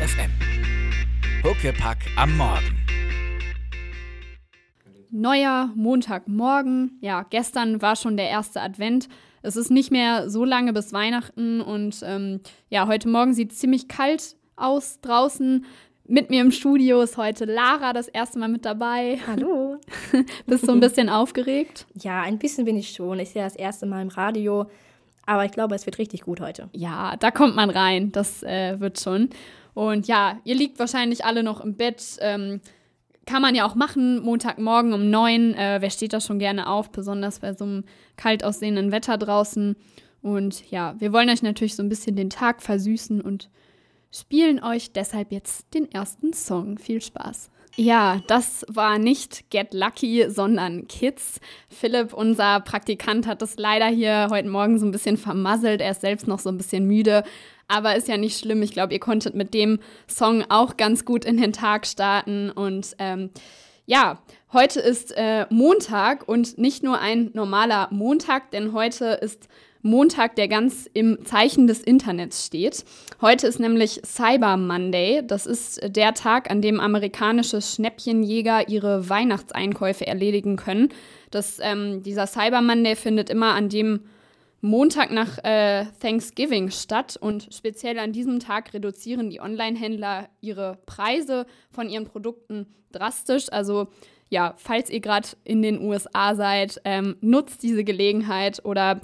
FM. Huckepack am Morgen. Neuer Montagmorgen. Ja, gestern war schon der erste Advent. Es ist nicht mehr so lange bis Weihnachten und ähm, ja, heute Morgen sieht es ziemlich kalt aus draußen. Mit mir im Studio ist heute Lara das erste Mal mit dabei. Hallo. Bist du ein bisschen aufgeregt? Ja, ein bisschen bin ich schon. Ich sehe das erste Mal im Radio. Aber ich glaube, es wird richtig gut heute. Ja, da kommt man rein. Das äh, wird schon. Und ja, ihr liegt wahrscheinlich alle noch im Bett. Ähm, kann man ja auch machen, Montagmorgen um neun. Äh, wer steht da schon gerne auf, besonders bei so einem kalt aussehenden Wetter draußen. Und ja, wir wollen euch natürlich so ein bisschen den Tag versüßen und spielen euch deshalb jetzt den ersten Song. Viel Spaß. Ja, das war nicht Get Lucky, sondern Kids. Philipp, unser Praktikant, hat das leider hier heute Morgen so ein bisschen vermasselt. Er ist selbst noch so ein bisschen müde. Aber ist ja nicht schlimm. Ich glaube, ihr konntet mit dem Song auch ganz gut in den Tag starten. Und ähm, ja, heute ist äh, Montag und nicht nur ein normaler Montag, denn heute ist Montag, der ganz im Zeichen des Internets steht. Heute ist nämlich Cyber Monday. Das ist der Tag, an dem amerikanische Schnäppchenjäger ihre Weihnachtseinkäufe erledigen können. Das, ähm, dieser Cyber Monday findet immer an dem Montag nach äh, Thanksgiving statt und speziell an diesem Tag reduzieren die Online-Händler ihre Preise von ihren Produkten drastisch. Also ja, falls ihr gerade in den USA seid, ähm, nutzt diese Gelegenheit oder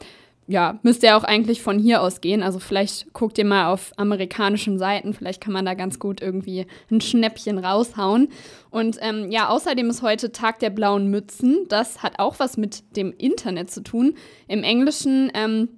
ja, müsste ja auch eigentlich von hier aus gehen. Also vielleicht guckt ihr mal auf amerikanischen Seiten, vielleicht kann man da ganz gut irgendwie ein Schnäppchen raushauen. Und ähm, ja, außerdem ist heute Tag der blauen Mützen. Das hat auch was mit dem Internet zu tun. Im Englischen ähm,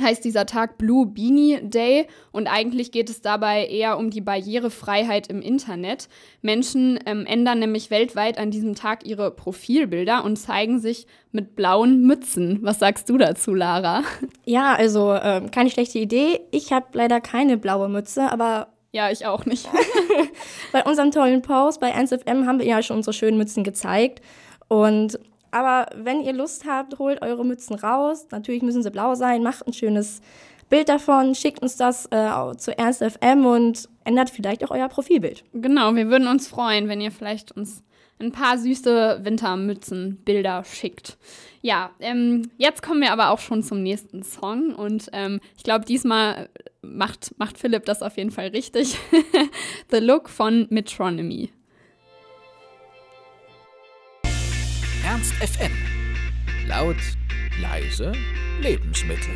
heißt dieser Tag Blue Beanie Day und eigentlich geht es dabei eher um die Barrierefreiheit im Internet. Menschen ähm, ändern nämlich weltweit an diesem Tag ihre Profilbilder und zeigen sich mit blauen Mützen. Was sagst du dazu, Lara? Ja, also äh, keine schlechte Idee. Ich habe leider keine blaue Mütze, aber ja, ich auch nicht. bei unserem tollen Post bei 1FM haben wir ja schon unsere schönen Mützen gezeigt und aber wenn ihr Lust habt, holt eure Mützen raus. Natürlich müssen sie blau sein. Macht ein schönes Bild davon, schickt uns das äh, zu Ernst FM und ändert vielleicht auch euer Profilbild. Genau, wir würden uns freuen, wenn ihr vielleicht uns ein paar süße Wintermützenbilder schickt. Ja, ähm, jetzt kommen wir aber auch schon zum nächsten Song und ähm, ich glaube, diesmal macht, macht Philipp das auf jeden Fall richtig. The Look von Metronomy. Ernst FM. Laut, leise, Lebensmittel.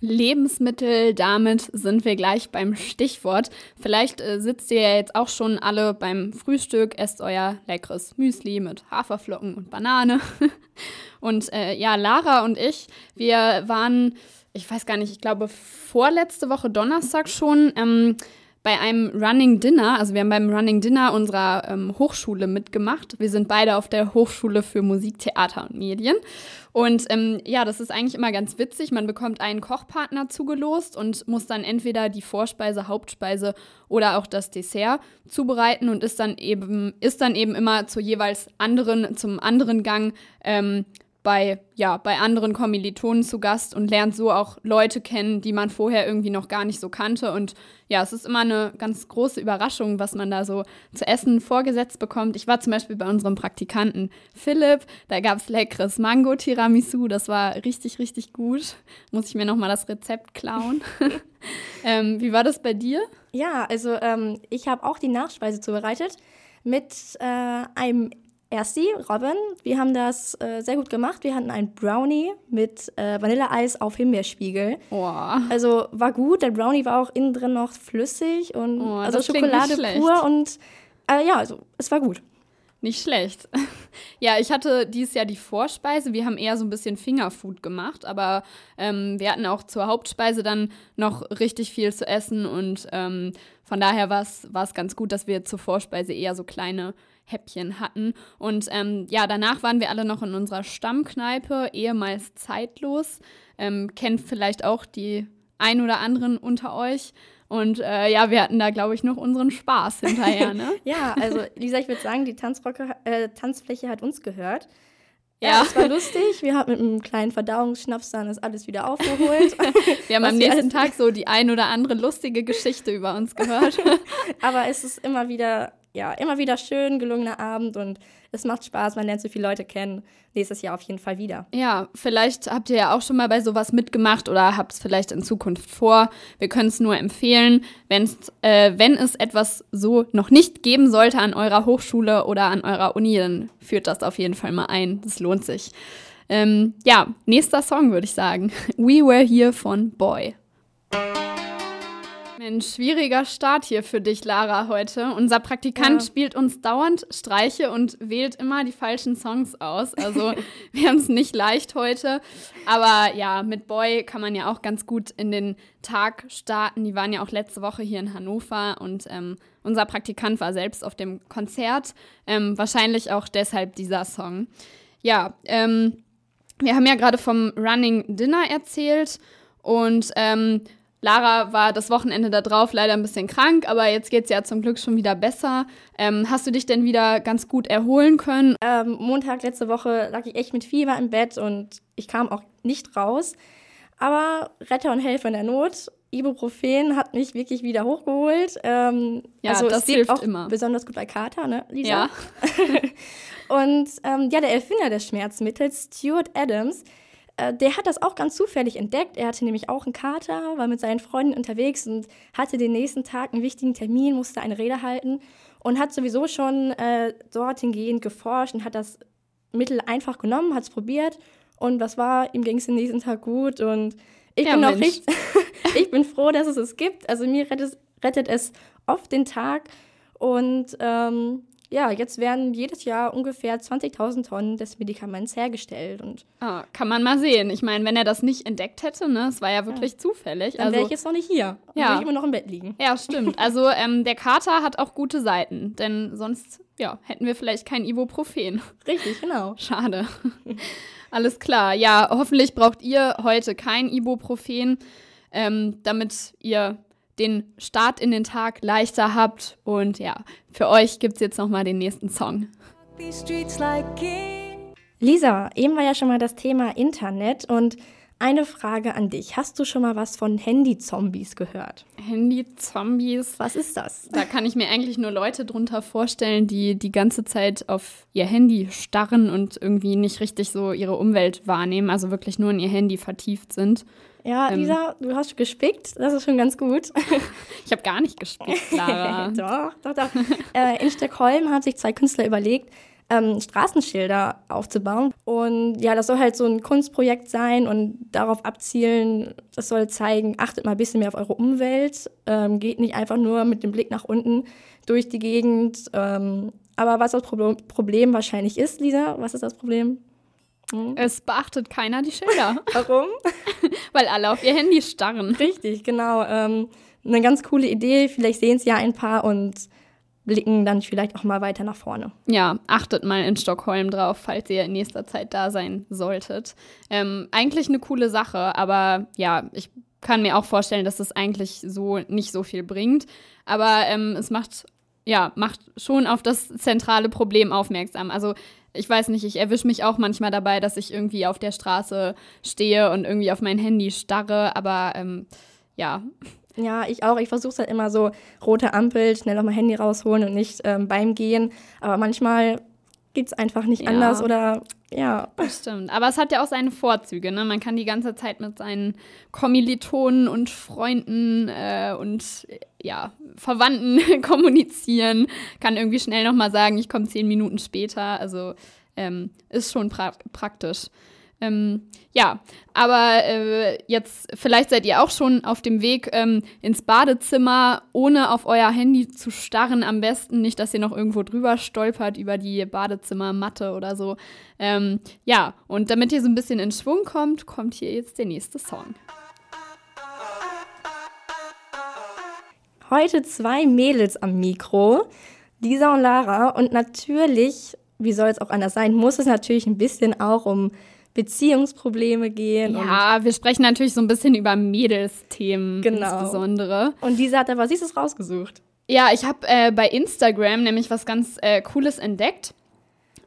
Lebensmittel, damit sind wir gleich beim Stichwort. Vielleicht äh, sitzt ihr ja jetzt auch schon alle beim Frühstück, esst euer leckeres Müsli mit Haferflocken und Banane. und äh, ja, Lara und ich, wir waren, ich weiß gar nicht, ich glaube vorletzte Woche Donnerstag schon ähm, bei einem Running Dinner, also wir haben beim Running Dinner unserer ähm, Hochschule mitgemacht. Wir sind beide auf der Hochschule für Musik, Theater und Medien. Und ähm, ja, das ist eigentlich immer ganz witzig. Man bekommt einen Kochpartner zugelost und muss dann entweder die Vorspeise, Hauptspeise oder auch das Dessert zubereiten und ist dann eben, ist dann eben immer zu jeweils anderen, zum anderen Gang ähm, bei, ja, bei anderen Kommilitonen zu Gast und lernt so auch Leute kennen, die man vorher irgendwie noch gar nicht so kannte. Und ja, es ist immer eine ganz große Überraschung, was man da so zu essen vorgesetzt bekommt. Ich war zum Beispiel bei unserem Praktikanten Philipp, da gab es leckeres Mango-Tiramisu, das war richtig, richtig gut. Muss ich mir nochmal das Rezept klauen. ähm, wie war das bei dir? Ja, also ähm, ich habe auch die Nachspeise zubereitet mit äh, einem Ersti, Robin, wir haben das äh, sehr gut gemacht. Wir hatten ein Brownie mit äh, Vanilleeis auf Himbeerspiegel. Oh. Also war gut. Der Brownie war auch innen drin noch flüssig und oh, also Schokolade pur und äh, ja, also es war gut. Nicht schlecht. ja, ich hatte dieses Jahr die Vorspeise. Wir haben eher so ein bisschen Fingerfood gemacht, aber ähm, wir hatten auch zur Hauptspeise dann noch richtig viel zu essen und ähm, von daher war es ganz gut, dass wir zur Vorspeise eher so kleine Häppchen hatten. Und ähm, ja, danach waren wir alle noch in unserer Stammkneipe, ehemals zeitlos. Ähm, kennt vielleicht auch die ein oder anderen unter euch. Und äh, ja, wir hatten da, glaube ich, noch unseren Spaß hinterher, ne? ja, also Lisa, ich würde sagen, die Tanzrocke, äh, Tanzfläche hat uns gehört. Ja, es war lustig. Wir haben mit einem kleinen Verdauungsschnaps dann das alles wieder aufgeholt. Wir haben am nächsten Tag so die ein oder andere lustige Geschichte über uns gehört. Aber es ist immer wieder, ja, immer wieder schön, gelungener Abend und es macht Spaß. Man lernt so viele Leute kennen. Nächstes Jahr auf jeden Fall wieder. Ja, vielleicht habt ihr ja auch schon mal bei sowas mitgemacht oder habt es vielleicht in Zukunft vor. Wir können es nur empfehlen, wenn's, äh, wenn es etwas so noch nicht geben sollte an eurer Hochschule oder an eurer Uni, dann führt das auf jeden Fall mal ein. Das lohnt sich. Ähm, ja, nächster Song würde ich sagen. We Were Here von Boy. Mensch, schwieriger Start hier für dich, Lara, heute. Unser Praktikant Ja. spielt uns dauernd Streiche und wählt immer die falschen Songs aus. Also wir haben es nicht leicht heute. Aber ja, mit Boy kann man ja auch ganz gut in den Tag starten. Die waren ja auch letzte Woche hier in Hannover und ähm, unser Praktikant war selbst auf dem Konzert. Ähm, wahrscheinlich auch deshalb dieser Song. Ja, ähm, wir haben ja gerade vom Running Dinner erzählt und ähm, Lara war das Wochenende da drauf leider ein bisschen krank, aber jetzt geht es ja zum Glück schon wieder besser. Ähm, hast du dich denn wieder ganz gut erholen können? Ähm, Montag letzte Woche lag ich echt mit Fieber im Bett und ich kam auch nicht raus. Aber Retter und Helfer in der Not, Ibuprofen hat mich wirklich wieder hochgeholt. Ähm, Ja, also das hilft auch immer. besonders gut bei Kater, ne, Lisa? Ja. Und ähm, ja, der Erfinder des Schmerzmittels, Stuart Adams, äh, der hat das auch ganz zufällig entdeckt. Er hatte nämlich auch einen Kater, war mit seinen Freunden unterwegs und hatte den nächsten Tag einen wichtigen Termin, musste eine Rede halten und hat sowieso schon äh, dorthin gehend geforscht und hat das Mittel einfach genommen, hat es probiert und was war, ihm ging es den nächsten Tag gut und ich Ja, bin auch Mensch. richtig, ich bin froh, dass es es gibt. Also mir rettet, rettet es oft den Tag und ähm, ja, jetzt werden jedes Jahr ungefähr 20.000 Tonnen des Medikaments hergestellt und Ah, kann man mal sehen. Ich meine, wenn er das nicht entdeckt hätte, ne, es war ja wirklich zufällig. dann Also, wäre ich jetzt noch nicht hier. Dann Ja. würde ich immer noch im Bett liegen. ja, stimmt. Also ähm, der Kater hat auch gute Seiten, denn sonst ja, hätten wir vielleicht kein Ibuprofen. Richtig, genau. Schade. Alles klar. Ja, hoffentlich braucht ihr heute kein Ibuprofen, ähm, damit ihr den Start in den Tag leichter habt. Und ja, für euch gibt es jetzt nochmal den nächsten Song. Lisa, eben war ja schon mal das Thema Internet und eine Frage an dich. Hast du schon mal was von Handy-Zombies gehört? Handy-Zombies. Was ist das? Da kann ich mir eigentlich nur Leute drunter vorstellen, die die ganze Zeit auf ihr Handy starren und irgendwie nicht richtig so ihre Umwelt wahrnehmen, also wirklich nur in ihr Handy vertieft sind. Ja, Ähm. Lisa, du hast gespickt. Das ist schon ganz gut. Ich habe gar nicht gespielt, Clara. doch, doch, doch. äh, in Stockholm haben sich zwei Künstler überlegt, ähm, Straßenschilder aufzubauen. Und ja, das soll halt so ein Kunstprojekt sein und darauf abzielen, das soll zeigen, achtet mal ein bisschen mehr auf eure Umwelt, ähm, geht nicht einfach nur mit dem Blick nach unten durch die Gegend. Ähm, aber was das Pro Problem wahrscheinlich ist, Lisa, was ist das Problem? Es beachtet keiner die Schilder, Warum? weil alle auf ihr Handy starren. Richtig, genau. Ähm, eine ganz coole Idee. Vielleicht sehen es ja ein paar und blicken dann vielleicht auch mal weiter nach vorne. Ja, achtet mal in Stockholm drauf, falls ihr in nächster Zeit da sein solltet. Ähm, eigentlich eine coole Sache, aber ja, ich kann mir auch vorstellen, dass es eigentlich so nicht so viel bringt. Aber ähm, es macht, ja, macht schon auf das zentrale Problem aufmerksam. Also ich weiß nicht, ich erwische mich auch manchmal dabei, dass ich irgendwie auf der Straße stehe und irgendwie auf mein Handy starre, aber ähm, ja, Ja, ich auch. Ich versuche es halt immer so, rote Ampel, schnell auch mal Handy rausholen und nicht ähm, beim Gehen. Aber manchmal geht es einfach nicht Ja. anders oder ja. Das stimmt. Aber es hat ja auch seine Vorzüge. Ne? Man kann die ganze Zeit mit seinen Kommilitonen und Freunden äh, und ja, Verwandten kommunizieren. Kann irgendwie schnell nochmal sagen, ich komme zehn Minuten später. Also ähm, ist schon pra praktisch. Ähm, ja, aber äh, jetzt, vielleicht seid ihr auch schon auf dem Weg ähm, ins Badezimmer, ohne auf euer Handy zu starren. Am besten nicht, dass ihr noch irgendwo drüber stolpert über die Badezimmermatte oder so. Ähm, ja, und damit ihr so ein bisschen in Schwung kommt, kommt hier jetzt der nächste Song. Heute zwei Mädels am Mikro, Lisa und Lara. Und natürlich, wie soll es auch anders sein, muss es natürlich ein bisschen auch um Beziehungsprobleme gehen. Ja, wir sprechen natürlich so ein bisschen über Mädelsthemen Genau. insbesondere. Und, Lisa hat aber Süßes rausgesucht. Ja, ich habe äh, bei Instagram nämlich was ganz äh, Cooles entdeckt.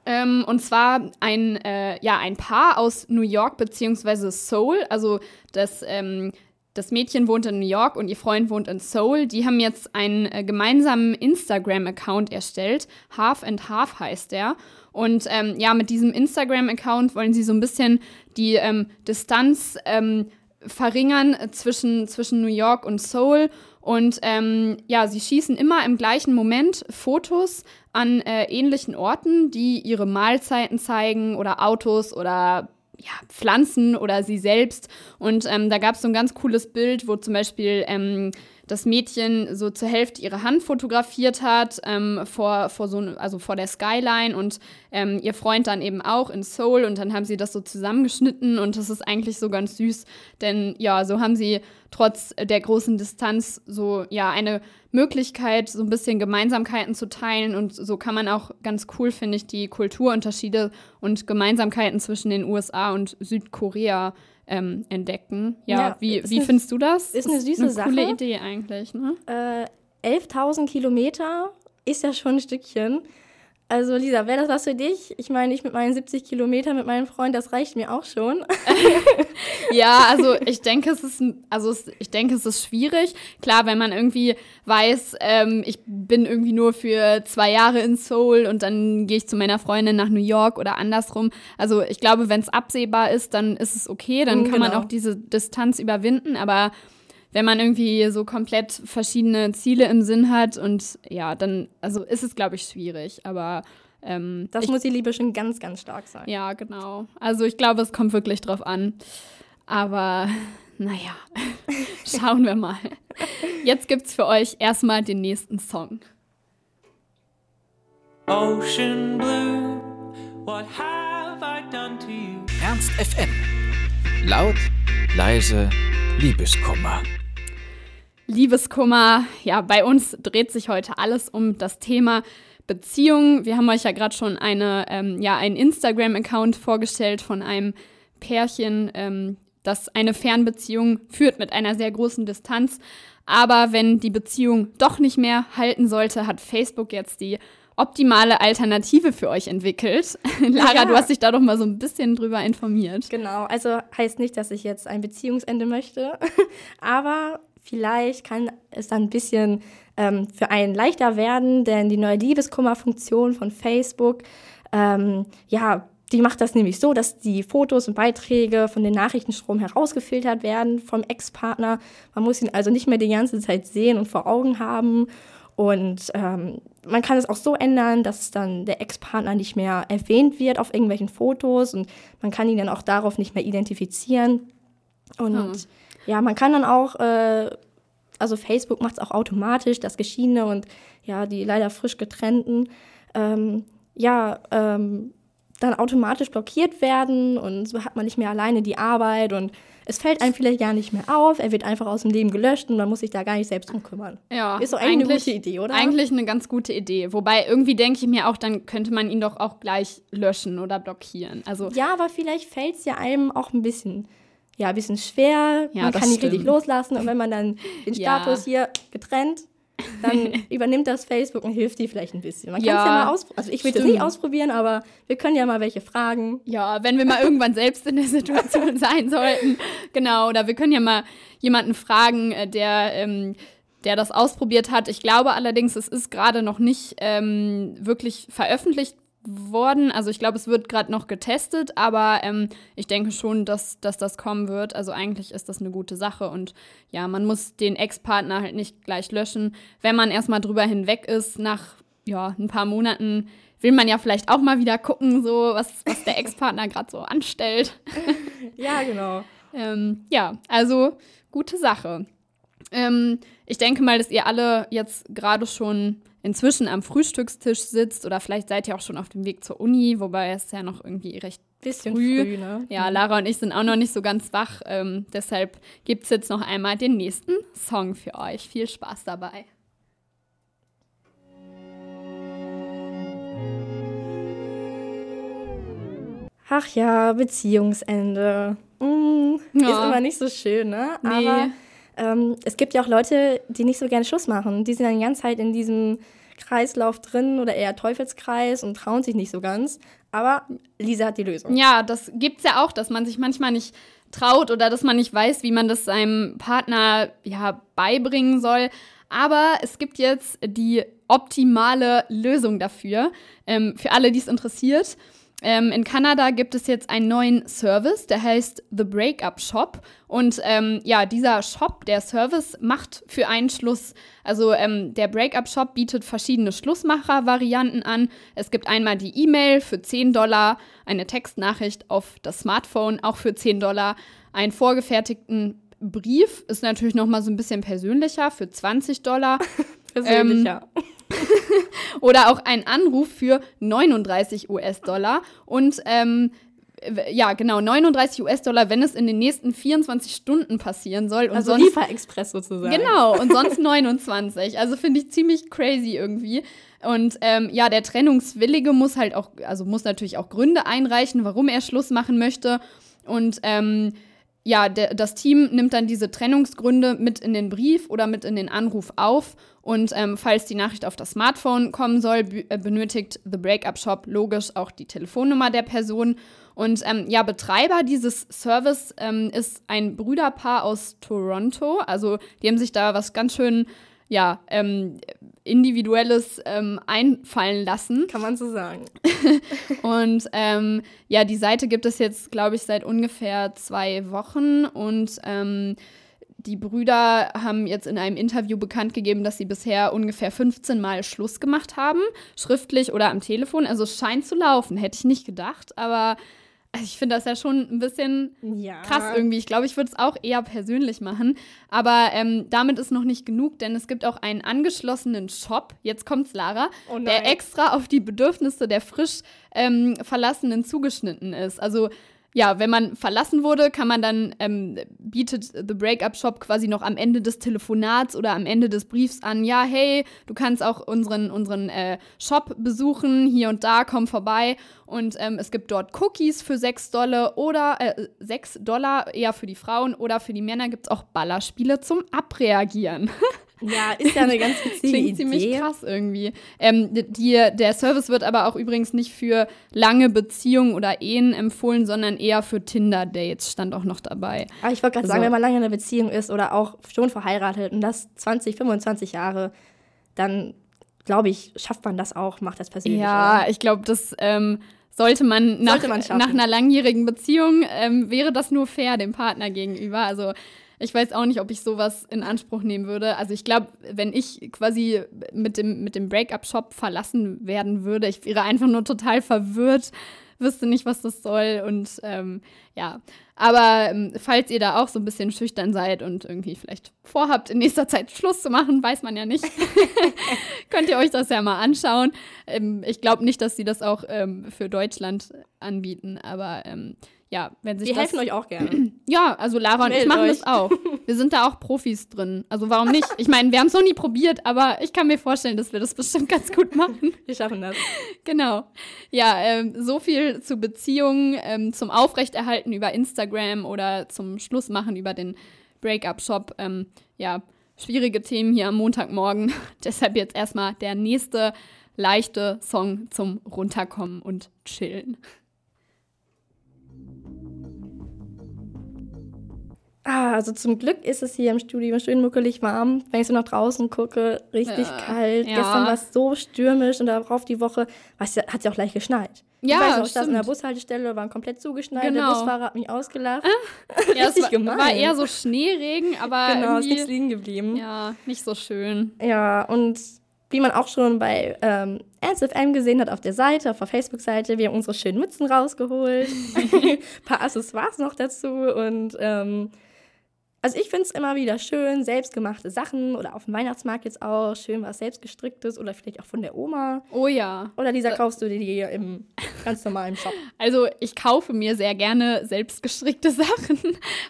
Ähm, und zwar ein, äh, ja, ein Paar aus New York beziehungsweise Seoul. Also das, ähm, das Mädchen wohnt in New York und ihr Freund wohnt in Seoul. Die haben jetzt einen äh, gemeinsamen Instagram-Account erstellt. Half and Half heißt der. Und ähm, ja, mit diesem Instagram-Account wollen sie so ein bisschen die ähm, Distanz ähm, verringern zwischen, zwischen New York und Seoul. Und ähm, ja, sie schießen immer im gleichen Moment Fotos an äh, ähnlichen Orten, die ihre Mahlzeiten zeigen oder Autos oder ja, Pflanzen oder sie selbst. Und ähm, da gab es so ein ganz cooles Bild, wo zum Beispiel ähm, das Mädchen so zur Hälfte ihre Hand fotografiert hat, ähm, vor, vor, so, also vor der Skyline und ähm, ihr Freund dann eben auch in Seoul und dann haben sie das so zusammengeschnitten und das ist eigentlich so ganz süß, denn ja, so haben sie trotz der großen Distanz so ja eine Möglichkeit, so ein bisschen Gemeinsamkeiten zu teilen und so kann man auch ganz cool, finde ich, die Kulturunterschiede und Gemeinsamkeiten zwischen den USA und Südkorea ähm, entdecken. Ja, Ja, wie, wie eine- findest du das? ist eine süße eine Sache. coole Idee eigentlich, ne? Äh, 11.000 Kilometer ist ja schon ein Stückchen. Also Lisa, wäre das was für dich? Ich meine, ich mit meinen 70 Kilometern mit meinem Freund, das reicht mir auch schon. Ja, also ich denke, es ist, also es, ich denke, es ist schwierig. Klar, wenn man irgendwie weiß, ähm, ich bin irgendwie nur für zwei Jahre in Seoul und dann gehe ich zu meiner Freundin nach New York oder andersrum. Also ich glaube, wenn es absehbar ist, dann ist es okay, dann Mm, kann man genau. auch diese Distanz überwinden. Aber wenn man irgendwie so komplett verschiedene Ziele im Sinn hat und ja, dann, also ist es, glaube ich, schwierig. Aber ähm, Das ich muss die Liebe schon ganz, ganz stark sein. ja, genau. Also ich glaube, es kommt wirklich drauf an. Aber naja, schauen wir mal. Jetzt gibt's für euch erstmal den nächsten Song. Ocean blue, what have I done to you? Ernst FM. Laut, leise, Liebeskummer. Liebeskummer. Ja, bei uns dreht sich heute alles um das Thema Beziehung. Wir haben euch ja gerade schon eine, ähm, ja, einen Instagram-Account vorgestellt von einem Pärchen, ähm, das eine Fernbeziehung führt mit einer sehr großen Distanz. Aber wenn die Beziehung doch nicht mehr halten sollte, hat Facebook jetzt die optimale Alternative für euch entwickelt. Lara, Ja. du hast dich da doch mal so ein bisschen drüber informiert. Genau, also heißt nicht, dass ich jetzt ein Beziehungsende möchte, aber vielleicht kann es dann ein bisschen ähm, für einen leichter werden, denn die neue Liebeskummerfunktion von Facebook, ähm, ja, die macht das nämlich so, dass die Fotos und Beiträge von den Nachrichtenstrom herausgefiltert werden vom Ex-Partner. Man muss ihn also nicht mehr die ganze Zeit sehen und vor Augen haben. Und ähm, man kann es auch so ändern, dass dann der Ex-Partner nicht mehr erwähnt wird auf irgendwelchen Fotos und man kann ihn dann auch darauf nicht mehr identifizieren. Und Hm. Ja, man kann dann auch, äh, also Facebook macht es auch automatisch, dass Geschiedene und ja, die leider frisch getrennten, ähm, ja, ähm, dann automatisch blockiert werden und so hat man nicht mehr alleine die Arbeit und es fällt einem vielleicht gar nicht mehr auf, er wird einfach aus dem Leben gelöscht und man muss sich da gar nicht selbst drum kümmern. Ja, Ist doch eigentlich eine gute Idee, oder? Eigentlich eine ganz gute Idee. Wobei irgendwie denke ich mir auch, dann könnte man ihn doch auch gleich löschen oder blockieren. Also Ja, aber vielleicht fällt es ja einem auch ein bisschen, ja, ein bisschen schwer. Ja, man kann nicht richtig loslassen und wenn man dann den Ja. Status hier getrennt, dann übernimmt das Facebook und hilft dir vielleicht ein bisschen. Man kann Ja, es ja mal ausprobieren. Also ich würde es nicht ausprobieren, aber wir können ja mal welche fragen. ja, wenn wir mal irgendwann selbst in der Situation sein sollten. Genau, oder wir können ja mal jemanden fragen, äh, der, ähm, der das ausprobiert hat. Ich glaube allerdings, es ist gerade noch nicht ähm, wirklich veröffentlicht worden. Also ich glaube, es wird gerade noch getestet, aber ähm, ich denke schon, dass, dass das kommen wird. Also eigentlich ist das eine gute Sache und ja, man muss den Ex-Partner halt nicht gleich löschen. Wenn man erstmal drüber hinweg ist, nach ja, ein paar Monaten will man ja vielleicht auch mal wieder gucken, so was, was der Ex-Partner gerade so anstellt. Ja, genau. Ähm, ja, also gute Sache. Ähm, ich denke mal, dass ihr alle jetzt gerade schon inzwischen am Frühstückstisch sitzt oder vielleicht seid ihr auch schon auf dem Weg zur Uni, wobei es ja noch irgendwie recht Bisschen Früh. früh, ne? ja, Lara und ich sind auch noch nicht so ganz wach. Ähm, deshalb gibt es jetzt noch einmal den nächsten Song für euch. Viel Spaß dabei. Ach ja, Beziehungsende. Mm, Ist Ja. immer nicht so schön, ne? Nee. Aber ähm, es gibt ja auch Leute, die nicht so gerne Schluss machen. Die sind dann die ganze Zeit in diesem Kreislauf drin oder eher Teufelskreis und trauen sich nicht so ganz. Aber Lisa hat die Lösung. Ja, das gibt's ja auch, dass man sich manchmal nicht traut oder dass man nicht weiß, wie man das seinem Partner ja beibringen soll. Aber es gibt jetzt die optimale Lösung dafür, ähm, für alle, die es interessiert. Ähm, in Kanada gibt es jetzt einen neuen Service, der heißt The Breakup Shop. Und ähm, ja, dieser Shop, der Service, macht für einen Schluss. Also ähm, der Breakup Shop bietet verschiedene Schlussmacher-Varianten an. Es gibt einmal die E-Mail für 10 Dollar, eine Textnachricht auf das Smartphone auch für 10 Dollar, einen vorgefertigten Brief ist natürlich noch mal so ein bisschen persönlicher für 20 Dollar. Persönlicher. Oder auch ein Anruf für 39 US-Dollar. Und ähm, ja, genau, 39 US-Dollar, wenn es in den nächsten 24 Stunden passieren soll. Und also sonst, Lieferexpress sozusagen. Genau, und sonst 29. Also finde ich ziemlich crazy irgendwie. Und ähm, ja, der Trennungswillige muss halt auch, also muss natürlich auch Gründe einreichen, warum er Schluss machen möchte. Und ähm, ja, der, das Team nimmt dann diese Trennungsgründe mit in den Brief oder mit in den Anruf auf. Und ähm, falls die Nachricht auf das Smartphone kommen soll, äh, benötigt The Breakup Shop logisch auch die Telefonnummer der Person. Und ähm, ja, Betreiber dieses Service ähm, ist ein Brüderpaar aus Toronto. Also die haben sich da was ganz schön, ja, ähm, individuelles ähm, einfallen lassen. Kann man so sagen. Und ähm, ja, die Seite gibt es jetzt, glaube ich, seit ungefähr zwei Wochen. Und ähm, die Brüder haben jetzt in einem Interview bekannt gegeben, dass sie bisher ungefähr 15 Mal Schluss gemacht haben, schriftlich oder am Telefon. Also es scheint zu laufen, hätte ich nicht gedacht. Aber also ich finde das ja schon ein bisschen Ja. krass irgendwie. Ich glaube, ich würde es auch eher persönlich machen. Aber ähm, damit ist noch nicht genug, denn es gibt auch einen angeschlossenen Shop. Jetzt kommt's, Lara, Oh der extra auf die Bedürfnisse der frisch ähm, Verlassenen zugeschnitten ist. Also ja, wenn man verlassen wurde, kann man dann, ähm, bietet The Breakup Shop quasi noch am Ende des Telefonats oder am Ende des Briefs an, ja, hey, du kannst auch unseren, unseren äh, Shop besuchen, hier und da, komm vorbei. Und ähm, es gibt dort Cookies für 6 Dollar oder äh, 6 Dollar eher für die Frauen oder für die Männer gibt es auch Ballerspiele zum Abreagieren. Ja, ist ja eine ganz witzige Klingt Idee. ziemlich krass irgendwie. Ähm, die, der Service wird aber auch übrigens nicht für lange Beziehungen oder Ehen empfohlen, sondern eher für Tinder-Dates, stand auch noch dabei. Aber ich wollte gerade Also- sagen, wenn man lange in einer Beziehung ist oder auch schon verheiratet und das 20, 25 Jahre, dann glaube ich, schafft man das auch, macht das persönlich. Ja, oder? ich glaube, das ähm, sollte man nach, Sollte man schaffen. nach einer langjährigen Beziehung, ähm, wäre das nur fair dem Partner gegenüber. Also ich weiß auch nicht, ob ich sowas in Anspruch nehmen würde. Also ich glaube, wenn ich quasi mit dem, mit dem Breakup-Shop verlassen werden würde, ich wäre einfach nur total verwirrt, wüsste nicht, was das soll und ähm, ja. Aber ähm, falls ihr da auch so ein bisschen schüchtern seid und irgendwie vielleicht vorhabt, in nächster Zeit Schluss zu machen, weiß man ja nicht, könnt ihr euch das ja mal anschauen. Ähm, ich glaube nicht, dass sie das auch ähm, für Deutschland anbieten, aber ähm, ja, wenn sich Die das helfen euch auch gerne. ja, also Lara und ich machen euch. das auch. Wir sind da auch Profis drin. Also warum nicht? Ich meine, wir haben es noch nie probiert, aber ich kann mir vorstellen, dass wir das bestimmt ganz gut machen. Wir schaffen das. Genau. Ja, ähm, so viel zu Beziehungen, ähm, zum Aufrechterhalten über Instagram oder zum Schlussmachen über den Breakup-Shop. Ähm, ja, schwierige Themen hier am Montagmorgen. Deshalb jetzt erstmal der nächste leichte Song zum Runterkommen und Chillen. Ah, also zum Glück ist es hier im Studio schön muckelig warm. Wenn ich so nach draußen gucke, richtig Äh, kalt. ja. Gestern war es so stürmisch und darauf die Woche was ja, hat ja auch gleich geschneit. Ja, ich weiß auch, ich saß in der Bushaltestelle, waren komplett zugeschneit. Der Genau. Busfahrer hat mich ausgelacht. Ja, es Richtig war, gemein. war eher so Schneeregen, aber genau, ist nichts liegen geblieben. ja, nicht so schön. Ja, und wie man auch schon bei ähm, FM gesehen hat auf der Seite, auf der Facebook-Seite, wir haben unsere schönen Mützen rausgeholt. Ein paar Accessoires noch dazu. Und ähm, also ich finde es immer wieder schön, selbstgemachte Sachen oder auf dem Weihnachtsmarkt jetzt auch schön was selbstgestricktes oder vielleicht auch von der Oma. Oh ja. Oder dieser kaufst du dir die im ganz normalen Shop. Also ich kaufe mir sehr gerne selbstgestrickte Sachen,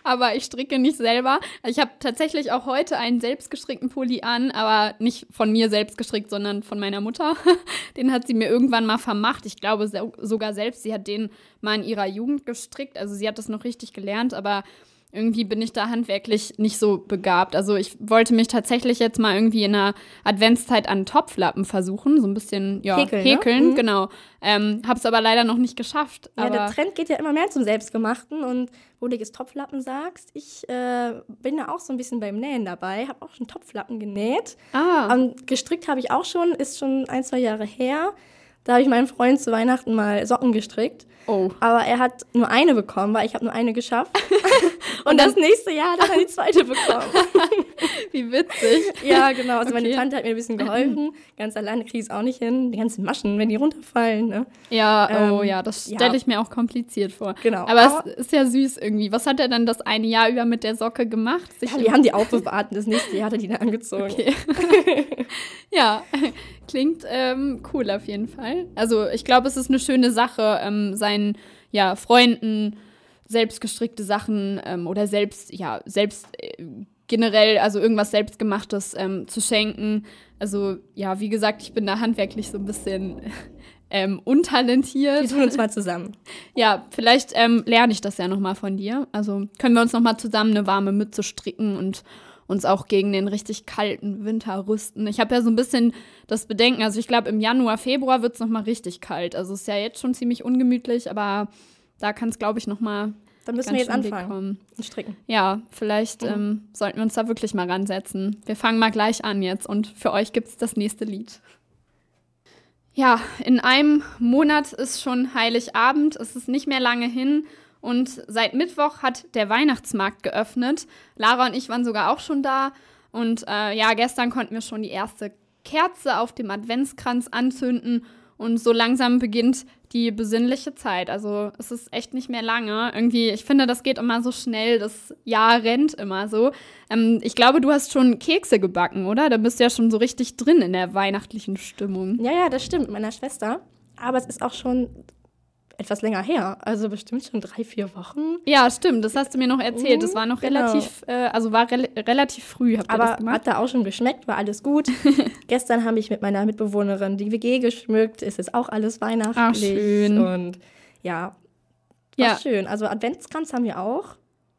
aber ich stricke nicht selber. Ich habe tatsächlich auch heute einen selbstgestrickten Pulli an, aber nicht von mir selbst gestrickt, sondern von meiner Mutter. Den hat sie mir irgendwann mal vermacht. Ich glaube so- sogar selbst, sie hat den mal in ihrer Jugend gestrickt. Also sie hat das noch richtig gelernt, aber irgendwie bin ich da handwerklich nicht so begabt. Also ich wollte mich tatsächlich jetzt mal irgendwie in der Adventszeit an Topflappen versuchen, so ein bisschen ja, Häkeln, häkeln, ne? Mhm. genau. Ähm, hab's aber leider noch nicht geschafft. Ja, der Trend geht ja immer mehr zum Selbstgemachten und wo du jetzt Topflappen sagst, ich äh, bin da auch so ein bisschen beim Nähen dabei, habe auch schon Topflappen genäht. ah, Und gestrickt habe ich auch schon, ist schon ein, zwei Jahre her. Da habe ich meinem Freund zu Weihnachten mal Socken gestrickt. oh. Aber er hat nur eine bekommen, weil ich habe nur eine geschafft. und das nächste Jahr hat er dann die zweite bekommen. Wie witzig. ja, genau. Also meine Okay. Tante hat mir ein bisschen geholfen. Ganz alleine kriege ich es auch nicht hin. Die ganzen Maschen, wenn die runterfallen. Ne? Ja, oh Ähm, ja, das ja. stelle ich mir auch kompliziert vor. Genau. Aber, Aber- es ist ja süß irgendwie. Was hat er dann das eine Jahr über mit der Socke gemacht? Sich Ja, wir haben die aufbewahrt und das nächste Jahr hat er die dann angezogen. Okay. ja, klingt ähm, cool auf jeden Fall. Also ich glaube, es ist eine schöne Sache, ähm, seinen ja, Freunden selbstgestrickte Sachen ähm, oder selbst, ja, selbst äh, generell, also irgendwas selbstgemachtes ähm, zu schenken. Also ja, wie gesagt, ich bin da handwerklich so ein bisschen ähm, untalentiert. Wir tun uns mal zusammen. Ja, vielleicht ähm, lerne ich das ja nochmal von dir. Also können wir uns nochmal zusammen eine warme Mütze stricken und uns auch gegen den richtig kalten Winter rüsten. Ich habe ja so ein bisschen das Bedenken, also ich glaube im Januar, Februar wird es nochmal richtig kalt. Also es ist ja jetzt schon ziemlich ungemütlich, aber da kann es, glaube ich, nochmal Dann müssen ganz wir jetzt anfangen kommen. und stricken. Ja, vielleicht ähm, sollten wir uns da wirklich mal ransetzen. Wir fangen mal gleich an jetzt und für euch gibt es das nächste Lied. Ja, in einem Monat ist schon Heiligabend, es ist nicht mehr lange hin und seit Mittwoch hat der Weihnachtsmarkt geöffnet. Lara und ich waren sogar auch schon da und äh, ja, gestern konnten wir schon die erste Kerze auf dem Adventskranz anzünden und so langsam beginnt die besinnliche Zeit. Also es ist echt nicht mehr lange. Irgendwie, ich finde, das geht immer so schnell, das Jahr rennt immer so. Ähm, ich glaube, du hast schon Kekse gebacken, oder? Da bist du ja schon so richtig drin in der weihnachtlichen Stimmung. Ja, ja, das stimmt, meiner Schwester. Aber es ist auch schon etwas länger her. Also bestimmt schon drei, vier Wochen. Ja, stimmt, das hast du mir noch erzählt. Mhm, Das war noch genau. relativ, äh, also war rel relativ früh, habt Aber hat da auch schon geschmeckt, war alles gut. Gestern habe ich mit meiner Mitbewohnerin die WG geschmückt. Es ist auch alles weihnachtlich. Ach, schön. Und ja, war Ja. schön. Also Adventskranz haben wir auch.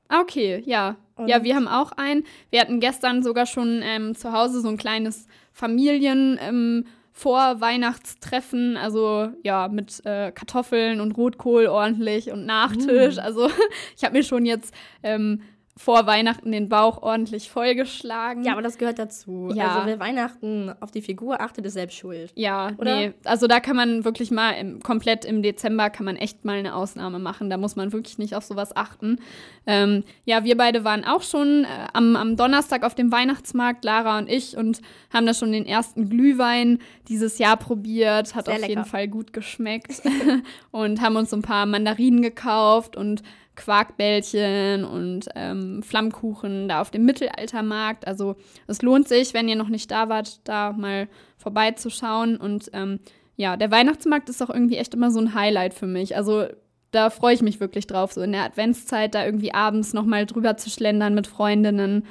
Ah, Okay, ja. Und- ja, wir haben auch einen. Wir hatten gestern sogar schon ähm, zu Hause so ein kleines Familien- ähm, Vor-Weihnachtstreffen, also ja, mit äh, Kartoffeln und Rotkohl ordentlich und Nachtisch. Also ich habe mir schon jetzt ähm, vor Weihnachten den Bauch ordentlich vollgeschlagen. Ja, aber das gehört dazu. Ja. Also wer Weihnachten auf die Figur achtet, ist selbst schuld. Ja, Oder? nee. Also da kann man wirklich mal im, komplett im Dezember kann man echt mal eine Ausnahme machen. Da muss man wirklich nicht auf sowas achten. Ähm, ja, wir beide waren auch schon äh, am, am Donnerstag auf dem Weihnachtsmarkt, Lara und ich, und haben da schon den ersten Glühwein dieses Jahr probiert. Hat Sehr auf jeden lecker. Fall gut geschmeckt. und haben uns ein paar Mandarinen gekauft und Quarkbällchen und ähm, Flammkuchen da auf dem Mittelaltermarkt. Also es lohnt sich, wenn ihr noch nicht da wart, da mal vorbeizuschauen. Und ähm, ja, der Weihnachtsmarkt ist auch irgendwie echt immer so ein Highlight für mich. Also da freue ich mich wirklich drauf, so in der Adventszeit da irgendwie abends nochmal drüber zu schlendern mit Freundinnen.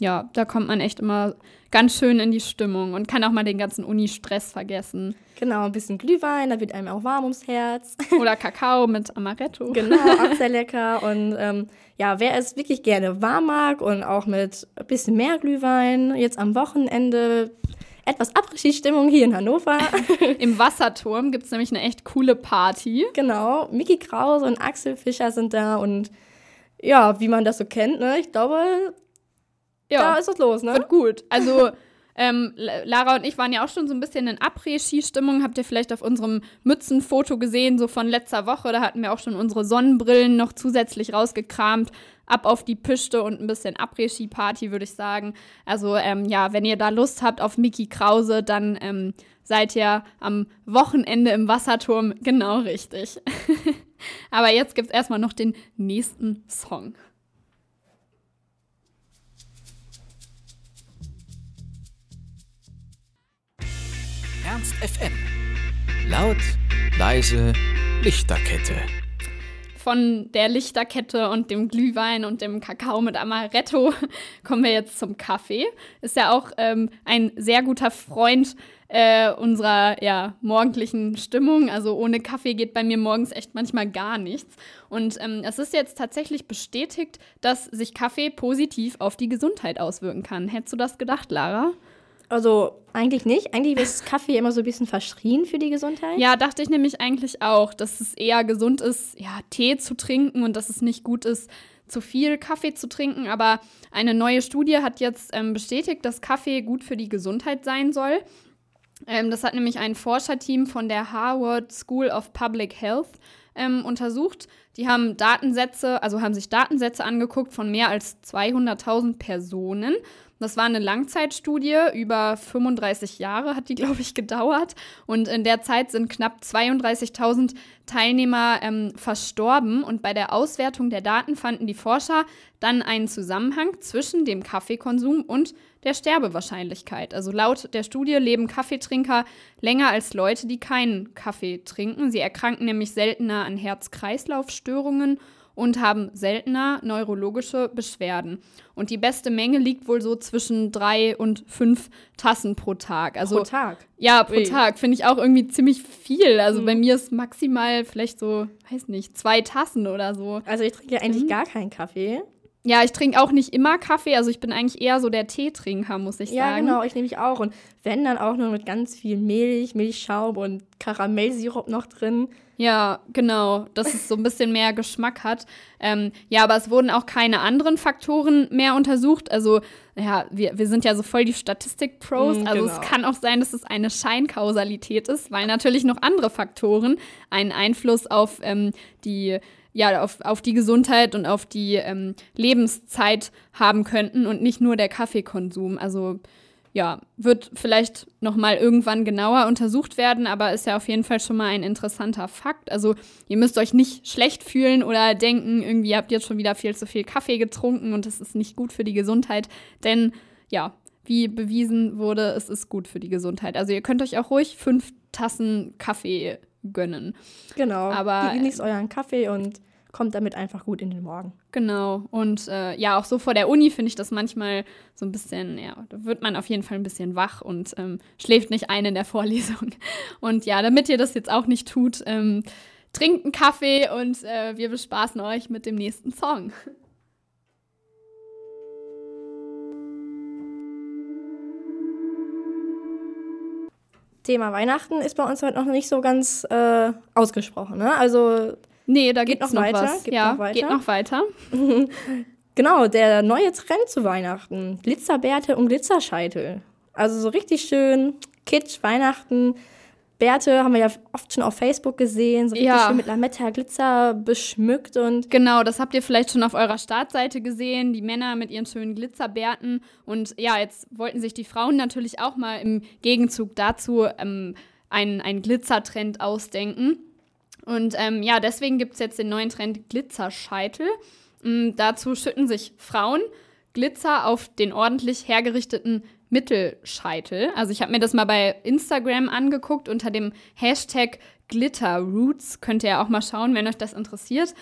Ja, da kommt man echt immer ganz schön in die Stimmung und kann auch mal den ganzen Uni-Stress vergessen. Genau, ein bisschen Glühwein, da wird einem auch warm ums Herz. Oder Kakao mit Amaretto. Genau, auch sehr lecker. Und ähm, ja, wer es wirklich gerne warm mag und auch mit ein bisschen mehr Glühwein, jetzt am Wochenende etwas Abschiedstimmung hier in Hannover. Im Wasserturm gibt es nämlich eine echt coole Party. genau, Miki Krause und Axel Fischer sind da und ja, wie man das so kennt, ne? Ich glaube, da ist was los, ne? Wird gut. Also, ähm, La- Lara und ich waren ja auch schon so ein bisschen in Après-Ski-Stimmung. Habt ihr vielleicht auf unserem Mützenfoto gesehen, so von letzter Woche? Da hatten wir auch schon unsere Sonnenbrillen noch zusätzlich rausgekramt. Ab auf die Piste und ein bisschen Après-Ski-Party, würde ich sagen. Also, ähm, ja, wenn ihr da Lust habt auf Mickey Krause, dann ähm, seid ihr am Wochenende im Wasserturm genau richtig. Aber jetzt gibt es erstmal noch den nächsten Song. Ernst FM. Laut, leise, Lichterkette. Von der Lichterkette und dem Glühwein und dem Kakao mit Amaretto kommen wir jetzt zum Kaffee. Ist ja auch ähm, ein sehr guter Freund äh, unserer ja, morgendlichen Stimmung. Also ohne Kaffee geht bei mir morgens echt manchmal gar nichts. Und ähm, es ist jetzt tatsächlich bestätigt, dass sich Kaffee positiv auf die Gesundheit auswirken kann. Hättest du das gedacht, Lara? Also eigentlich nicht. Eigentlich ist Kaffee immer so ein bisschen verschrien für die Gesundheit. Ja, dachte ich nämlich eigentlich auch, dass es eher gesund ist, ja, Tee zu trinken und dass es nicht gut ist, zu viel Kaffee zu trinken. Aber eine neue Studie hat jetzt ähm, bestätigt, dass Kaffee gut für die Gesundheit sein soll. Ähm, das hat nämlich ein Forscherteam von der Harvard School of Public Health ähm, untersucht. Die haben Datensätze, also haben sich Datensätze angeguckt von mehr als 200.000 Personen. Das war eine Langzeitstudie, über 35 Jahre hat die, glaube ich, gedauert. Und in der Zeit sind knapp 32.000 Teilnehmer ähm, verstorben. Und bei der Auswertung der Daten fanden die Forscher dann einen Zusammenhang zwischen dem Kaffeekonsum und der Sterbewahrscheinlichkeit. Also laut der Studie leben Kaffeetrinker länger als Leute, die keinen Kaffee trinken. Sie erkranken nämlich seltener an Herz-Kreislauf-Störungen und haben seltener neurologische Beschwerden. Und die beste Menge liegt wohl so zwischen drei und fünf Tassen pro Tag. Also, Pro Tag. Ja, pro Ui. Tag. Finde ich auch irgendwie ziemlich viel. Also bei mir ist maximal vielleicht so, weiß nicht, zwei Tassen oder so. Also ich trinke ja eigentlich gar keinen Kaffee. Ja, ich trinke auch nicht immer Kaffee. Also ich bin eigentlich eher so der Teetrinker, muss ich Ja, sagen. genau, ich nehme ich auch. Und wenn dann auch nur mit ganz viel Milch, Milchschaum und Karamellsirup noch drin. Ja, genau, dass es so ein bisschen mehr Geschmack hat. Ähm, ja, aber es wurden auch keine anderen Faktoren mehr untersucht. Also, ja, wir, wir sind ja so voll die Statistik-Pros. Mm, also, genau. es kann auch sein, dass es eine Scheinkausalität ist, weil natürlich noch andere Faktoren einen Einfluss auf ähm, die ja, auf, auf die Gesundheit und auf die ähm, Lebenszeit haben könnten und nicht nur der Kaffeekonsum. Also ja, wird vielleicht noch mal irgendwann genauer untersucht werden, aber ist ja auf jeden Fall schon mal ein interessanter Fakt. Also ihr müsst euch nicht schlecht fühlen oder denken, irgendwie ihr habt jetzt schon wieder viel zu viel Kaffee getrunken und es ist nicht gut für die Gesundheit, denn ja, wie bewiesen wurde, es ist gut für die Gesundheit. Also ihr könnt euch auch ruhig fünf Tassen Kaffee gönnen. Genau. Aber- Genießt euren Kaffee und kommt damit einfach gut in den Morgen. Genau. Und äh, ja, auch so vor der Uni finde ich das manchmal so ein bisschen, ja, da wird man auf jeden Fall ein bisschen wach und ähm, schläft nicht ein in der Vorlesung. Und ja, damit ihr das jetzt auch nicht tut, ähm, trinkt einen Kaffee und äh, wir bespaßen euch mit dem nächsten Song. Thema Weihnachten ist bei uns heute noch nicht so ganz äh, ausgesprochen. Ne? Also Nee, da Geht noch noch, weiter? was. Geht ja, noch weiter? geht noch weiter. genau, der neue Trend zu Weihnachten. Glitzerbärte und Glitzerscheitel. Also so richtig schön Kitsch, Weihnachten. Bärte haben wir ja oft schon auf Facebook gesehen, so richtig Ja. schön mit Lametta Glitzer beschmückt und Genau, das habt ihr vielleicht schon auf eurer Startseite gesehen, die Männer mit ihren schönen Glitzerbärten. Und ja, jetzt wollten sich die Frauen natürlich auch mal im Gegenzug dazu ähm, einen, einen Glitzertrend ausdenken. Und ähm, ja, deswegen gibt es jetzt den neuen Trend Glitzerscheitel. Ähm, dazu schütten sich Frauen Glitzer auf den ordentlich hergerichteten Mittelscheitel. Also ich habe mir das mal bei Instagram angeguckt unter dem Hashtag Glitterroots. Könnt ihr ja auch mal schauen, wenn euch das interessiert.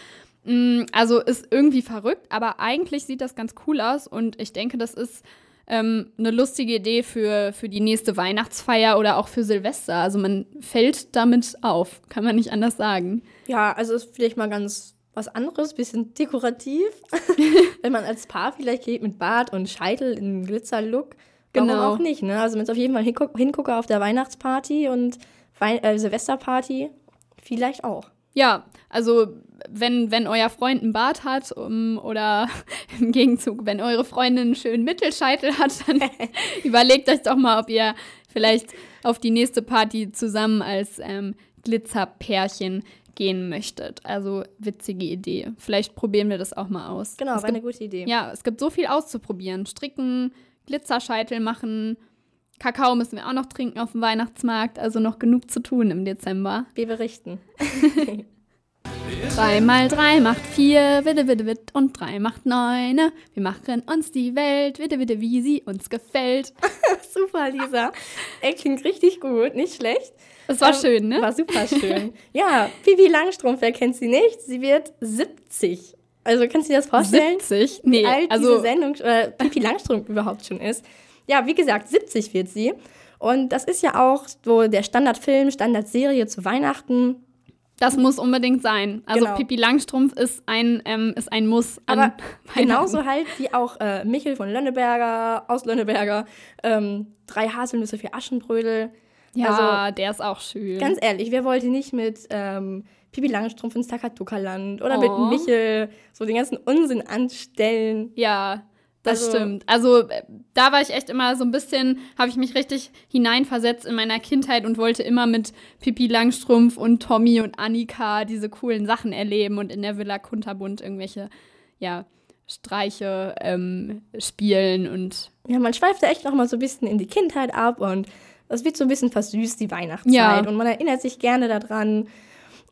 Mm, Also ist irgendwie verrückt, aber eigentlich sieht das ganz cool aus und ich denke, das ist ähm, eine lustige Idee für, für die nächste Weihnachtsfeier oder auch für Silvester. Also man fällt damit auf, kann man nicht anders sagen. ja, also ist vielleicht mal ganz was anderes, bisschen dekorativ. Wenn man als Paar vielleicht geht mit Bart und Scheitel in Glitzerlook. Warum Genau. auch nicht, ne? Also wenn es auf jeden Fall hinguck hingucke auf der Weihnachtsparty und Wein äh, Silvesterparty, vielleicht auch. Ja, also wenn, wenn euer Freund einen Bart hat um, oder im Gegenzug, wenn eure Freundin einen schönen Mittelscheitel hat, dann überlegt euch doch mal, ob ihr vielleicht auf die nächste Party zusammen als ähm, Glitzerpärchen gehen möchtet. Also witzige Idee. Vielleicht probieren wir das auch mal aus. Genau, es war eine gibt, gute Idee. ja, es gibt so viel auszuprobieren. Stricken, Glitzerscheitel machen, Kakao müssen wir auch noch trinken auf dem Weihnachtsmarkt. Also noch genug zu tun im Dezember. Wir berichten. Drei mal drei macht vier, witte, witte, witt, und drei macht neune. Wir machen uns die Welt, witte, witte, wie sie uns gefällt. Super, Lisa. Ey, klingt richtig gut, nicht schlecht. Das war Ähm, schön, ne? War super schön. ja, Pipi Langstrumpf, wer kennt sie nicht? Sie wird 70. Also kannst du dir das vorstellen? 70? Nee, wie alt also diese Sendung, äh, Pipi Langstrumpf überhaupt schon ist. Ja, wie gesagt, 70 wird sie. Und das ist ja auch so der Standardfilm, Standardserie zu Weihnachten. Das muss unbedingt sein. Also Genau. Pippi Langstrumpf ist ein, ähm, ist ein Muss. Aber genauso halt wie auch äh, Michel von Lönneberger, aus Lönneberger, ähm, drei Haselnüsse für Aschenbrödel. Ja, der ist auch schön. Ganz ehrlich, wer wollte nicht mit ähm, Pipi Langstrumpf ins Takatuka-Land oder Oh. mit Michel so den ganzen Unsinn anstellen? Ja, das Also- stimmt. Also äh, da war ich echt immer so ein bisschen, habe ich mich richtig hineinversetzt in meiner Kindheit und wollte immer mit Pippi Langstrumpf und Tommy und Annika diese coolen Sachen erleben und in der Villa Kunterbund irgendwelche, ja, Streiche ähm, spielen und Ja, man schweift da echt noch mal so ein bisschen in die Kindheit ab und das wird so ein bisschen versüßt, die Weihnachtszeit. Ja. Und man erinnert sich gerne daran.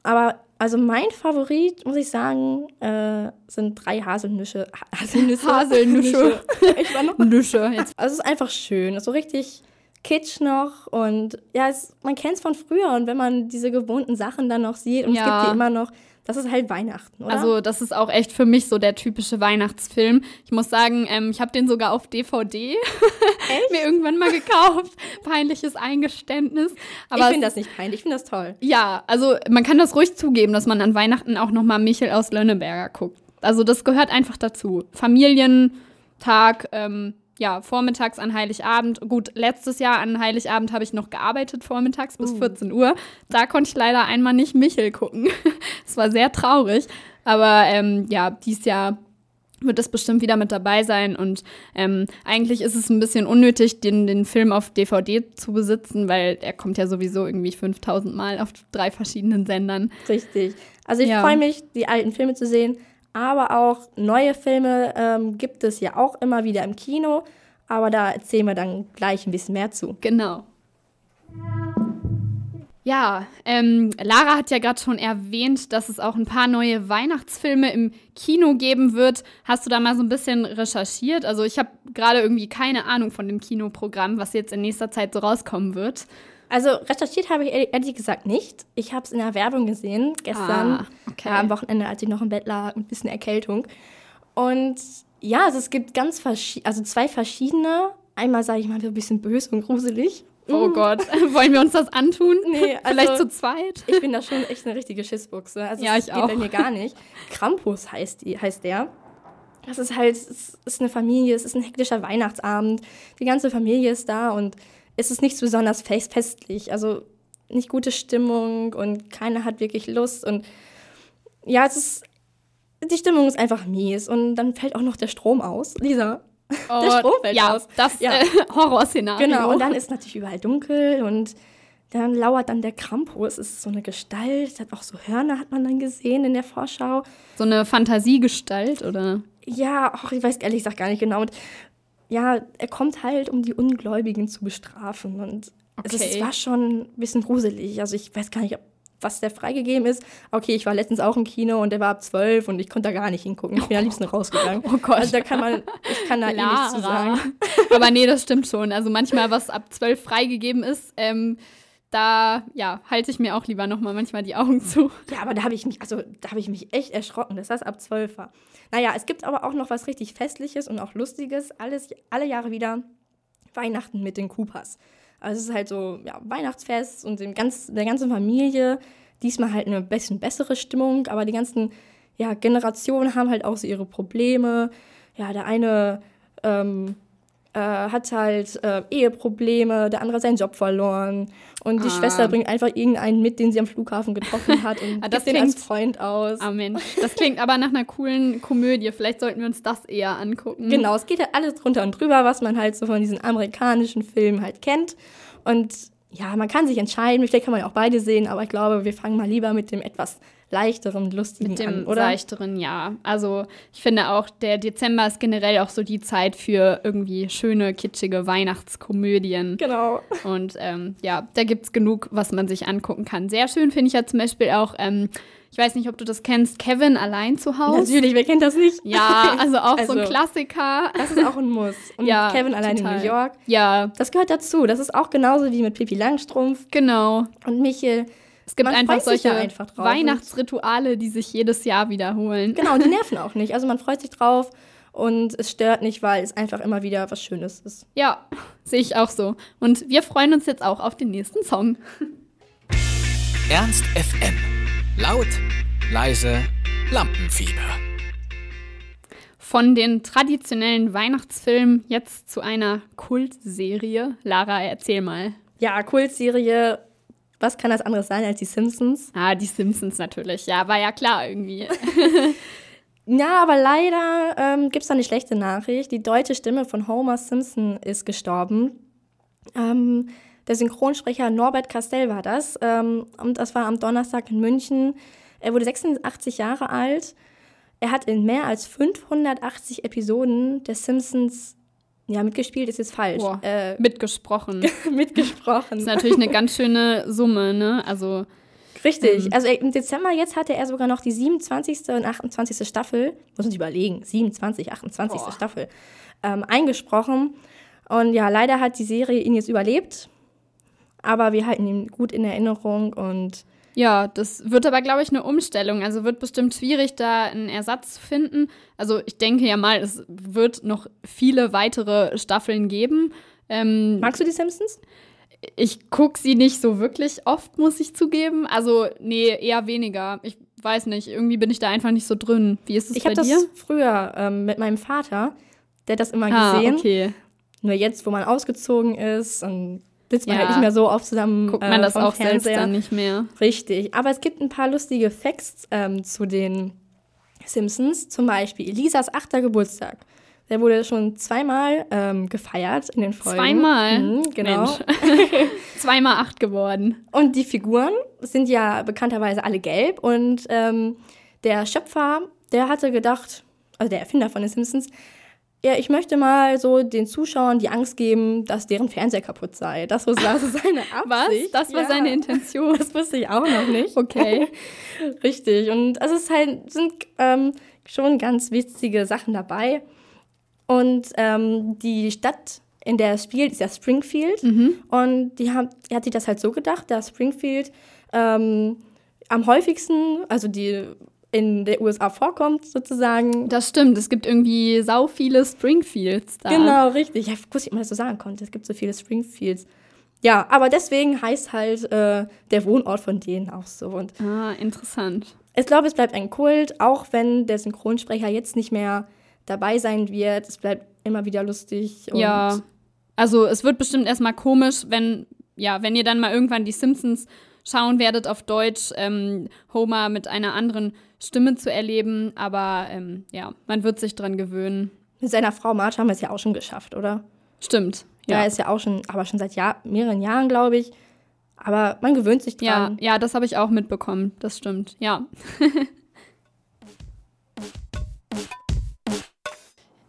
Aber also mein Favorit, muss ich sagen, äh, sind drei Haselnüsse. Ha- Haselnüsse. Haselnüsse. ich war noch Nüsche. Jetzt. Also es ist einfach schön, es ist so richtig kitsch noch und ja, es, man kennt es von früher und wenn man diese gewohnten Sachen dann noch sieht und es Ja. gibt die immer noch, das ist halt Weihnachten, oder? Also das ist auch echt für mich so der typische Weihnachtsfilm. Ich muss sagen, ähm, ich habe den sogar auf DVD mir irgendwann mal gekauft. Peinliches Eingeständnis. Aber ich finde das nicht peinlich, ich finde das toll. Ja, also man kann das ruhig zugeben, dass man an Weihnachten auch noch mal Michel aus Lönneberger guckt. Also das gehört einfach dazu. Familientag, ähm, ja, vormittags an Heiligabend. Gut, letztes Jahr an Heiligabend habe ich noch gearbeitet, vormittags bis 14 Uhr. Da konnte ich leider einmal nicht Michel gucken. Es war sehr traurig. Aber ähm, ja, dieses Jahr wird es bestimmt wieder mit dabei sein. Und ähm, eigentlich ist es ein bisschen unnötig, den, den Film auf DVD zu besitzen, weil der kommt ja sowieso irgendwie 5000 Mal auf drei verschiedenen Sendern. Richtig. Also ich Ja. freue mich, die alten Filme zu sehen, aber auch neue Filme ähm, gibt es ja auch immer wieder im Kino, aber da erzählen wir dann gleich ein bisschen mehr zu. Genau. Ja, ähm, Lara hat ja gerade schon erwähnt, dass es auch ein paar neue Weihnachtsfilme im Kino geben wird. Hast du da mal so ein bisschen recherchiert? Also ich habe gerade irgendwie keine Ahnung von dem Kinoprogramm, was jetzt in nächster Zeit so rauskommen wird. Also recherchiert habe ich ehrlich- gesagt nicht. Ich habe es in der Werbung gesehen, gestern, Ah, okay. ja, am Wochenende, als ich noch im Bett lag, mit ein bisschen Erkältung. Und ja, also es gibt ganz also zwei verschiedene. Einmal sage ich mal so ein bisschen böse und gruselig. Oh Gott, wollen wir uns das antun? Nee, also- Vielleicht zu zweit? Ich bin da schon echt eine richtige Schissbuchse. Also Ja, das ich geht bei auch. mir gar nicht. Krampus heißt, die, heißt der. Das ist halt, es ist eine Familie, es ist ein hektischer Weihnachtsabend. Die ganze Familie ist da und es ist nichts besonders fest, festlich. Also nicht gute Stimmung und keiner hat wirklich Lust. Und ja, es ist, die Stimmung ist einfach mies. Und dann fällt auch noch der Strom aus. Lisa. Der Strom fällt ja, aus. das Ja. Äh, Horrorszenario. Genau, und dann ist natürlich überall dunkel und dann lauert dann der Krampus. Es ist so eine Gestalt, hat auch so Hörner, hat man dann gesehen in der Vorschau. so eine Fantasiegestalt, oder? Ja, ach, ich weiß ehrlich gesagt gar nicht genau. Und ja, er kommt halt, um die Ungläubigen zu bestrafen. Und es, ist, es Okay. war schon ein bisschen gruselig. Also ich weiß gar nicht, ob, was der freigegeben ist. Okay, ich war letztens auch im Kino und der war ab zwölf und ich konnte da gar nicht hingucken. Ich bin am liebsten rausgegangen. Oh Gott. Also da kann man, ich kann da eh nichts zu sagen. Aber nee, das stimmt schon. Also manchmal, was ab 12 freigegeben ist, ähm, da ja, halte ich mir auch lieber nochmal manchmal die Augen zu. Ja, aber da habe ich mich, also da habe ich mich echt erschrocken, dass das ab 12 war. Naja, es gibt aber auch noch was richtig Festliches und auch Lustiges. Alles, alle Jahre wieder Weihnachten mit den Coopers. Also es ist halt so, ja, Weihnachtsfest und dem ganz, der ganzen Familie. Diesmal halt eine bisschen bessere Stimmung, aber die ganzen ja, Generationen haben halt auch so ihre Probleme. Ja, der eine ähm, äh, hat halt äh, Eheprobleme, der andere hat seinen Job verloren und die Ah. Schwester bringt einfach irgendeinen mit, den sie am Flughafen getroffen hat und Ah, das gibt den als Freund aus. Ah Mensch, das klingt aber nach einer coolen Komödie. Vielleicht sollten wir uns das eher angucken. Genau, es geht halt alles drunter und drüber, was man halt so von diesen amerikanischen Filmen halt kennt. Und ja, man kann sich entscheiden, vielleicht kann man ja auch beide sehen, aber ich glaube, wir fangen mal lieber mit dem etwas leichteren, lustigen Mit dem an, oder? seichteren Jahr. Also ich finde auch, der Dezember ist generell auch so die Zeit für irgendwie schöne, kitschige Weihnachtskomödien. Genau. Und ähm, ja, da gibt es genug, was man sich angucken kann. Sehr schön finde ich ja zum Beispiel auch, ähm, ich weiß nicht, ob du das kennst, Kevin allein zu Hause. Natürlich, wer kennt das nicht? Ja, also auch so ein Also, Klassiker. Das ist auch ein Muss. Und Ja, Kevin allein total. in New York. Ja, Das gehört dazu. Das ist auch genauso wie mit Pippi Langstrumpf genau. und Michel. Es gibt Man einfach solche ja einfach drauf. Weihnachtsrituale, die sich jedes Jahr wiederholen. Genau, und die nerven auch nicht. Also man freut sich drauf und es stört nicht, weil es einfach immer wieder was Schönes ist. Ja, sehe ich auch so. Und wir freuen uns jetzt auch auf den nächsten Song. Ernst FM. Laut, leise, Lampenfieber. Von den traditionellen Weihnachtsfilmen jetzt zu einer Kultserie. Lara, erzähl mal. Ja, Kultserie, was kann das anderes sein als die Simpsons? Ah, die Simpsons natürlich. Ja, war ja klar irgendwie. Ja, aber leider ähm, gibt es da eine schlechte Nachricht. Die deutsche Stimme von Homer Simpson ist gestorben. Ähm, der Synchronsprecher Norbert Castell war das. Ähm, und das war am Donnerstag in München. Er wurde 86 Jahre alt. Er hat in mehr als 580 Episoden der Simpsons, ja, mitgespielt ist jetzt falsch, Boah, äh, mitgesprochen. mitgesprochen. Das ist natürlich eine ganz schöne Summe, ne? Also, Richtig. Ähm. Also im Dezember jetzt hatte er sogar noch die 27. und 28. Staffel, muss man sich überlegen, 27, 28. Boah. Staffel, ähm, eingesprochen. Und ja, leider hat die Serie ihn jetzt überlebt. Aber wir halten ihn gut in Erinnerung und ja, das wird aber, glaube ich, eine Umstellung. Also wird bestimmt schwierig, da einen Ersatz zu finden. Also ich denke ja mal, es wird noch viele weitere Staffeln geben. Ähm, magst du die Simpsons? ich gucke sie nicht so wirklich oft, muss ich zugeben. Also, nee, eher weniger. Ich weiß nicht, irgendwie bin ich da einfach nicht so drin. Wie ist es Ich bei habe das dir? früher ähm, mit meinem Vater, der hat das immer ah, gesehen. okay. Nur jetzt, wo man ausgezogen ist und sitzt man Ja. halt nicht mehr so oft zusammen. Guckt äh, man das auch selbst Fernseher. dann nicht mehr. Richtig. Aber es gibt ein paar lustige Facts ähm, zu den Simpsons. Zum Beispiel Elisas achter Geburtstag. Der wurde schon zweimal ähm, gefeiert in den Folgen. Zweimal? Mhm, genau. Zweimal acht geworden. Und die Figuren sind ja bekannterweise alle gelb. Und ähm, der Schöpfer, der hatte gedacht, also der Erfinder von den Simpsons, ja, ich möchte mal so den Zuschauern die Angst geben, dass deren Fernseher kaputt sei. Das war ist seine Was? Absicht. Das war Ja. seine Intention. Das wusste ich auch noch nicht. Okay. Richtig. Und also es ist halt, sind ähm, schon ganz witzige Sachen dabei. Und ähm, die Stadt, in der es spielt, ist ja Springfield. Und die haben, die hat sich das halt so gedacht, dass Springfield ähm, am häufigsten, also die in der USA vorkommt, sozusagen. Das stimmt. Es gibt irgendwie sau viele Springfields da. Genau, richtig. Ja, ich wusste nicht, ob man das so sagen konnte. Es gibt so viele Springfields. Ja, aber deswegen heißt halt äh, der Wohnort von denen auch so. Und Ah, interessant. Ich glaube, es bleibt ein Kult, auch wenn der Synchronsprecher jetzt nicht mehr dabei sein wird. Es bleibt immer wieder lustig. Ja. Also es wird bestimmt erstmal komisch, wenn, ja, wenn ihr dann mal irgendwann die Simpsons schauen werdet auf Deutsch, ähm, Homer mit einer anderen Stimme zu erleben. Aber ähm, ja, man wird sich dran gewöhnen. Mit seiner Frau Marge haben wir es ja auch schon geschafft, oder? Stimmt. Ja, Ja, ist ja auch schon, aber schon seit Jahr, mehreren Jahren, glaube ich. Aber man gewöhnt sich ja, dran. ja das habe ich auch mitbekommen. Das stimmt. Ja.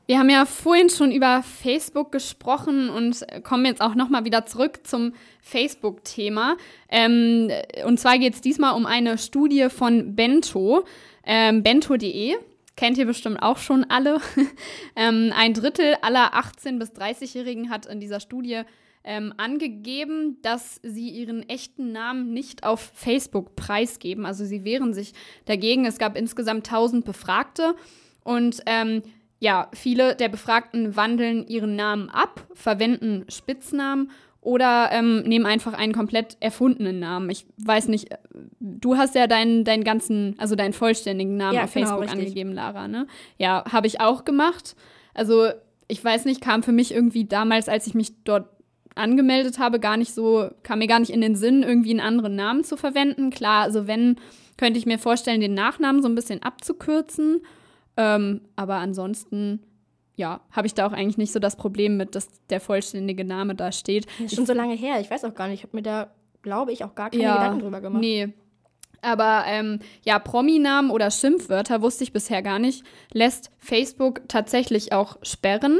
Wir haben ja vorhin schon über Facebook gesprochen und kommen jetzt auch noch mal wieder zurück zum Facebook-Thema. Ähm, und zwar geht es diesmal um eine Studie von Bento, ähm, bento.de. Kennt ihr bestimmt auch schon alle. ähm, ein Drittel aller 18- bis 30-Jährigen hat in dieser Studie ähm, angegeben, dass sie ihren echten Namen nicht auf Facebook preisgeben. Also sie wehren sich dagegen. Es gab insgesamt 1000 Befragte und ähm, ja, viele der Befragten wandeln ihren Namen ab, verwenden Spitznamen oder ähm, nehmen einfach einen komplett erfundenen Namen. Ich weiß nicht, äh, du hast ja deinen, deinen ganzen, also deinen vollständigen Namen Ja, auf genau, Facebook richtig. angegeben, Lara, ne? Ja, habe ich auch gemacht. Also, ich weiß nicht, kam für mich irgendwie damals, als ich mich dort angemeldet habe, gar nicht so, kam mir gar nicht in den Sinn, irgendwie einen anderen Namen zu verwenden. Klar, also wenn, könnte ich mir vorstellen, den Nachnamen so ein bisschen abzukürzen. Ähm, aber ansonsten, ja, habe ich da auch eigentlich nicht so das Problem mit, dass der vollständige Name da steht. Das ist schon so lange her. Ich weiß auch gar nicht. Ich habe mir da, glaube ich, auch gar keine Ja, Gedanken drüber gemacht. Nee. Aber ähm, ja, Prominamen oder Schimpfwörter, wusste ich bisher gar nicht, lässt Facebook tatsächlich auch sperren.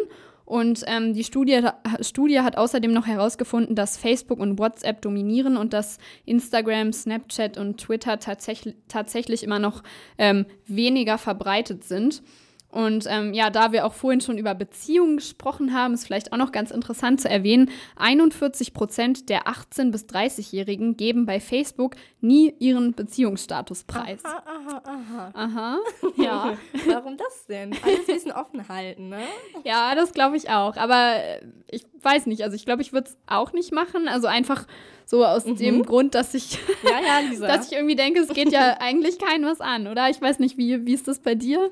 Und ähm, die Studie, Studie hat außerdem noch herausgefunden, dass Facebook und WhatsApp dominieren und dass Instagram, Snapchat und Twitter tatsächlich, tatsächlich immer noch ähm, weniger verbreitet sind. Und ähm, ja, da wir auch vorhin schon über Beziehungen gesprochen haben, ist vielleicht auch noch ganz interessant zu erwähnen, 41 Prozent der 18- bis 30-Jährigen geben bei Facebook nie ihren Beziehungsstatus preis. Aha, aha, aha. Aha, ja. Warum das denn? Alles ein bisschen offen halten, ne? Ja, das glaube ich auch. Aber äh, ich weiß nicht, also ich glaube, ich würde es auch nicht machen. Also einfach so aus dem Grund, dass ich, Ja, ja, Lisa. dass ich irgendwie denke, es geht ja eigentlich keinem was an, oder? Ich weiß nicht, wie, wie ist das bei dir?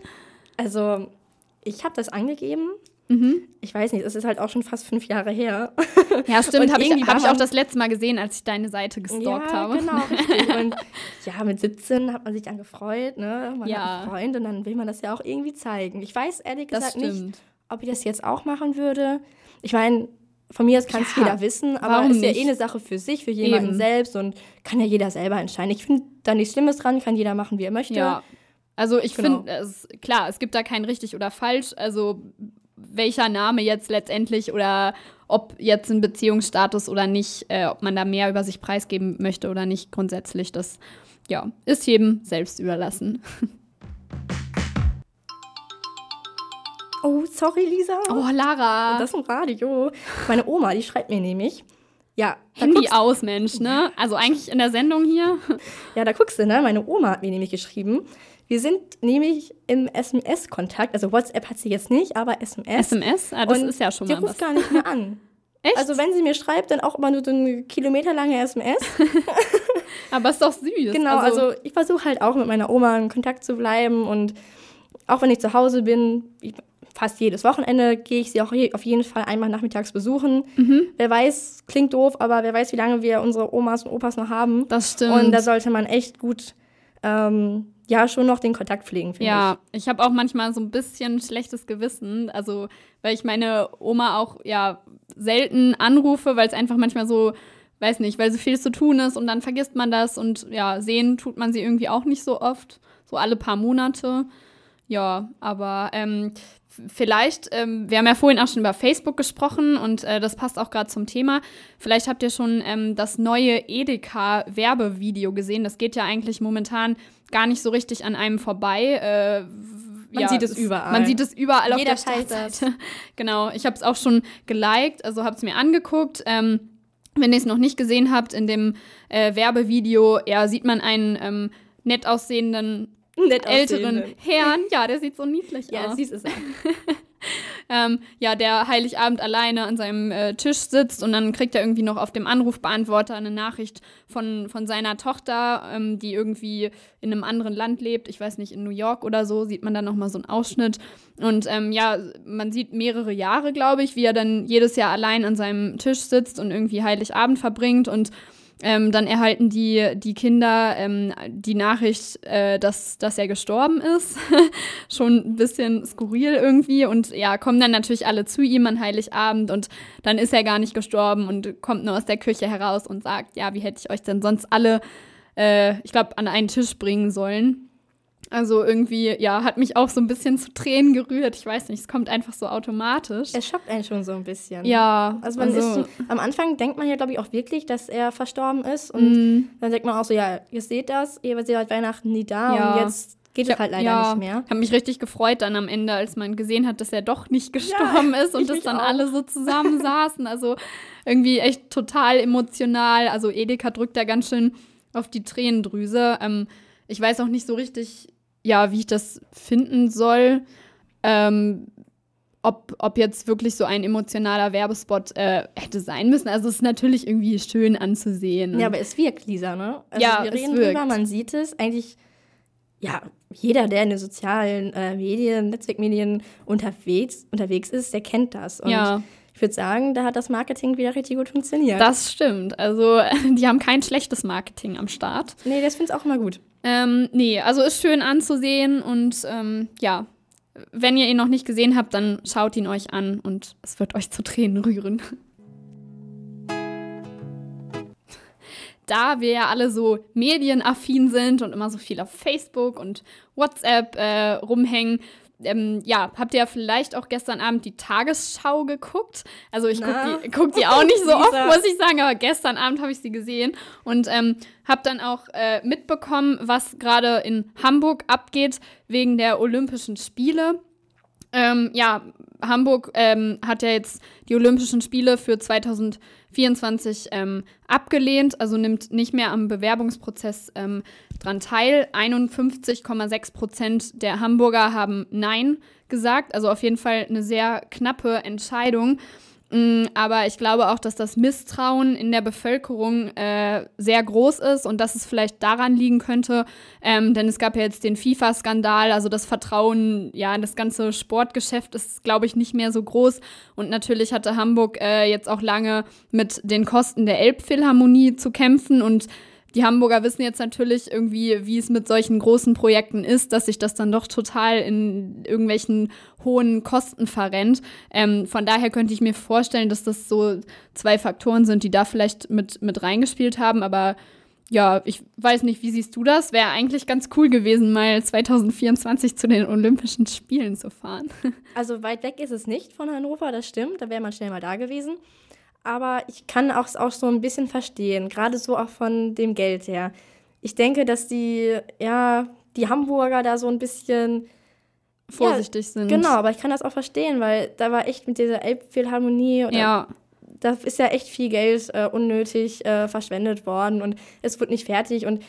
Also, ich habe das angegeben. Mhm. Ich weiß nicht, es ist halt auch schon fast fünf Jahre her. Ja, stimmt. Habe ich, hab ich auch das letzte Mal gesehen, als ich deine Seite gestalkt ja, habe. genau, richtig. Und ja, mit 17 hat man sich dann gefreut, ne? Man Ja. hat einen Freund und dann will man das ja auch irgendwie zeigen. Ich weiß ehrlich gesagt nicht, ob ich das jetzt auch machen würde. Ich meine, von mir aus kann es Ja, jeder wissen, aber es ist ja eh eine Sache für sich, für jemanden Eben. selbst und kann ja jeder selber entscheiden. Ich finde da nichts Schlimmes dran, kann jeder machen, wie er möchte. Ja. Also ich Genau. finde, es- klar, es gibt da kein richtig oder falsch. Also welcher Name jetzt letztendlich oder ob jetzt ein Beziehungsstatus oder nicht, äh, ob man da mehr über sich preisgeben möchte oder nicht, grundsätzlich, das ja, ist jedem selbst überlassen. Oh, sorry, Lisa. Oh, Lara. Das ist ein Radio. Meine Oma, die schreibt mir nämlich. Ja, Handy aus, Mensch, ne? Also eigentlich in der Sendung hier. ja, da guckst du, ne? Meine Oma hat mir nämlich geschrieben. Wir sind nämlich im SMS-Kontakt. Also WhatsApp hat sie jetzt nicht, aber SMS. SMS? Ah, das Und ist ja schon die mal was. ruft gar nicht mehr an. Echt? Also wenn sie mir schreibt, dann auch immer nur so eine kilometerlange SMS. Aber ist doch süß. Genau, also, ich versuche halt auch mit meiner Oma in Kontakt zu bleiben und auch wenn ich zu Hause bin, ich- fast jedes Wochenende gehe ich sie auch je, auf jeden Fall einmal nachmittags besuchen. Mhm. Wer weiß, klingt doof, aber wer weiß, wie lange wir unsere Omas und Opas noch haben. das stimmt. Und da sollte man echt gut, ähm, ja, schon noch den Kontakt pflegen, finde Ja, ich habe auch manchmal so ein bisschen schlechtes Gewissen, also weil ich meine Oma auch ja selten anrufe, weil es einfach manchmal so, weiß nicht, weil so viel zu tun ist und dann vergisst man das und ja, sehen tut man sie irgendwie auch nicht so oft, so alle paar Monate. Ja, aber ähm, vielleicht, ähm, wir haben ja vorhin auch schon über Facebook gesprochen und äh, das passt auch gerade zum Thema. Vielleicht habt ihr schon ähm, das neue Edeka-Werbevideo gesehen. Das geht ja eigentlich momentan gar nicht so richtig an einem vorbei. Äh, Man sieht es überall. Man sieht es überall auf Jeder der teilt Startseite. Genau, ich habe es auch schon geliked, also habe es mir angeguckt. Ähm, wenn ihr es noch nicht gesehen habt, in dem äh, Werbevideo, ja, sieht man einen ähm, nett aussehenden. Nett älteren. Herrn. Ja, der sieht so niedlich Ja, aus. süß ist er. Ähm, ja, der Heiligabend alleine an seinem äh, Tisch sitzt und dann kriegt er irgendwie noch auf dem Anrufbeantworter eine Nachricht von, von seiner Tochter, ähm, die irgendwie in einem anderen Land lebt. Ich weiß nicht, in New York oder so, sieht man dann nochmal so einen Ausschnitt. Und ähm, ja, man sieht mehrere Jahre, glaube ich, wie er dann jedes Jahr allein an seinem Tisch sitzt und irgendwie Heiligabend verbringt und ähm, dann erhalten die, die Kinder ähm, die Nachricht, äh, dass, dass er gestorben ist. Schon ein bisschen skurril irgendwie. Und ja, kommen dann natürlich alle zu ihm an Heiligabend und dann ist er gar nicht gestorben und kommt nur aus der Küche heraus und sagt, ja, wie hätte ich euch denn sonst alle, äh, ich glaube, an einen Tisch bringen sollen. Also irgendwie, ja, hat mich auch so ein bisschen zu Tränen gerührt. Ich weiß nicht, es kommt einfach so automatisch. Es schockt einen schon so ein bisschen. ja, Also man ist, am Anfang denkt man ja, glaube ich, auch wirklich, dass er verstorben ist. Und Mhm. dann denkt man auch so, ja, ihr seht das, ihr seid Weihnachten nie da Ja. und jetzt geht es halt leider ja, nicht mehr. Ich habe mich richtig gefreut dann am Ende, als man gesehen hat, dass er doch nicht gestorben ist und dass dann auch. alle so zusammen saßen. Also irgendwie echt total emotional. Also Edeka drückt da ganz schön auf die Tränendrüse. Ähm, ich weiß auch nicht so richtig, ja, wie ich das finden soll. Ähm, ob, ob jetzt wirklich so ein emotionaler Werbespot äh, hätte sein müssen. Also es ist natürlich irgendwie schön anzusehen. Ja, aber es wirkt, Lisa, ne? Also Ja, wir es reden wirkt. drüber, man sieht es. Eigentlich, ja, jeder, der in den sozialen äh, Medien, Netzwerkmedien unterwegs, unterwegs ist, der kennt das. Und Ja. ich würde sagen, da hat das Marketing wieder richtig gut funktioniert. Das stimmt. Also, die haben kein schlechtes Marketing am Start. nee, das finde ich auch immer gut. Ähm, nee, also ist schön anzusehen und ähm, ja, wenn ihr ihn noch nicht gesehen habt, dann schaut ihn euch an und es wird euch zu Tränen rühren. Da wir ja alle so medienaffin sind und immer so viel auf Facebook und WhatsApp äh, rumhängen, ähm, ja, habt ihr ja vielleicht auch gestern Abend die Tagesschau geguckt. Also ich gucke die, guck die auch nicht so oft, muss ich sagen, aber gestern Abend habe ich sie gesehen und ähm, habe dann auch äh, mitbekommen, was gerade in Hamburg abgeht wegen der Olympischen Spiele. Ähm, ja, Hamburg ähm, hat ja jetzt die Olympischen Spiele für 2024 ähm, abgelehnt, also nimmt nicht mehr am Bewerbungsprozess ähm, dran teil. 51,6 Prozent der Hamburger haben Nein gesagt, also auf jeden Fall eine sehr knappe Entscheidung. Mm, Aber ich glaube auch, dass das Misstrauen in der Bevölkerung äh, sehr groß ist und dass es vielleicht daran liegen könnte, ähm, denn es gab ja jetzt den FIFA-Skandal, also das Vertrauen ja in das ganze Sportgeschäft ist, glaube ich, nicht mehr so groß. Und natürlich hatte Hamburg äh, jetzt auch lange mit den Kosten der Elbphilharmonie zu kämpfen und die Hamburger wissen jetzt natürlich irgendwie, wie es mit solchen großen Projekten ist, dass sich das dann doch total in irgendwelchen hohen Kosten verrennt. Ähm, von daher könnte ich mir vorstellen, dass das so zwei Faktoren sind, die da vielleicht mit, mit reingespielt haben. Aber ja, ich weiß nicht, wie siehst du das? Wäre eigentlich ganz cool gewesen, mal 2024 zu den Olympischen Spielen zu fahren. Also weit weg ist es nicht von Hannover, das stimmt. Da wäre man schnell mal da gewesen. Aber ich kann auch, auch so ein bisschen verstehen, gerade so auch von dem Geld her. Ich denke, dass die, ja, die Hamburger da so ein bisschen Vorsichtig sind. Genau, aber ich kann das auch verstehen, weil da war echt mit dieser Elbphilharmonie oder Ja, da ist ja echt viel Geld äh, unnötig äh, verschwendet worden und es wird nicht fertig und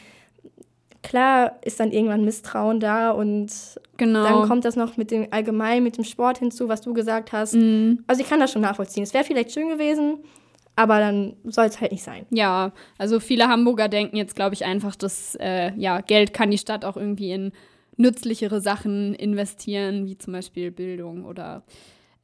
klar ist dann irgendwann Misstrauen da und genau. dann kommt das noch mit dem allgemein mit dem Sport hinzu, was du gesagt hast. Mhm. Also ich kann das schon nachvollziehen. Es wäre vielleicht schön gewesen, aber dann soll es halt nicht sein. Ja, also viele Hamburger denken jetzt, glaube ich, einfach, dass äh, ja, Geld kann die Stadt auch irgendwie in nützlichere Sachen investieren, wie zum Beispiel Bildung oder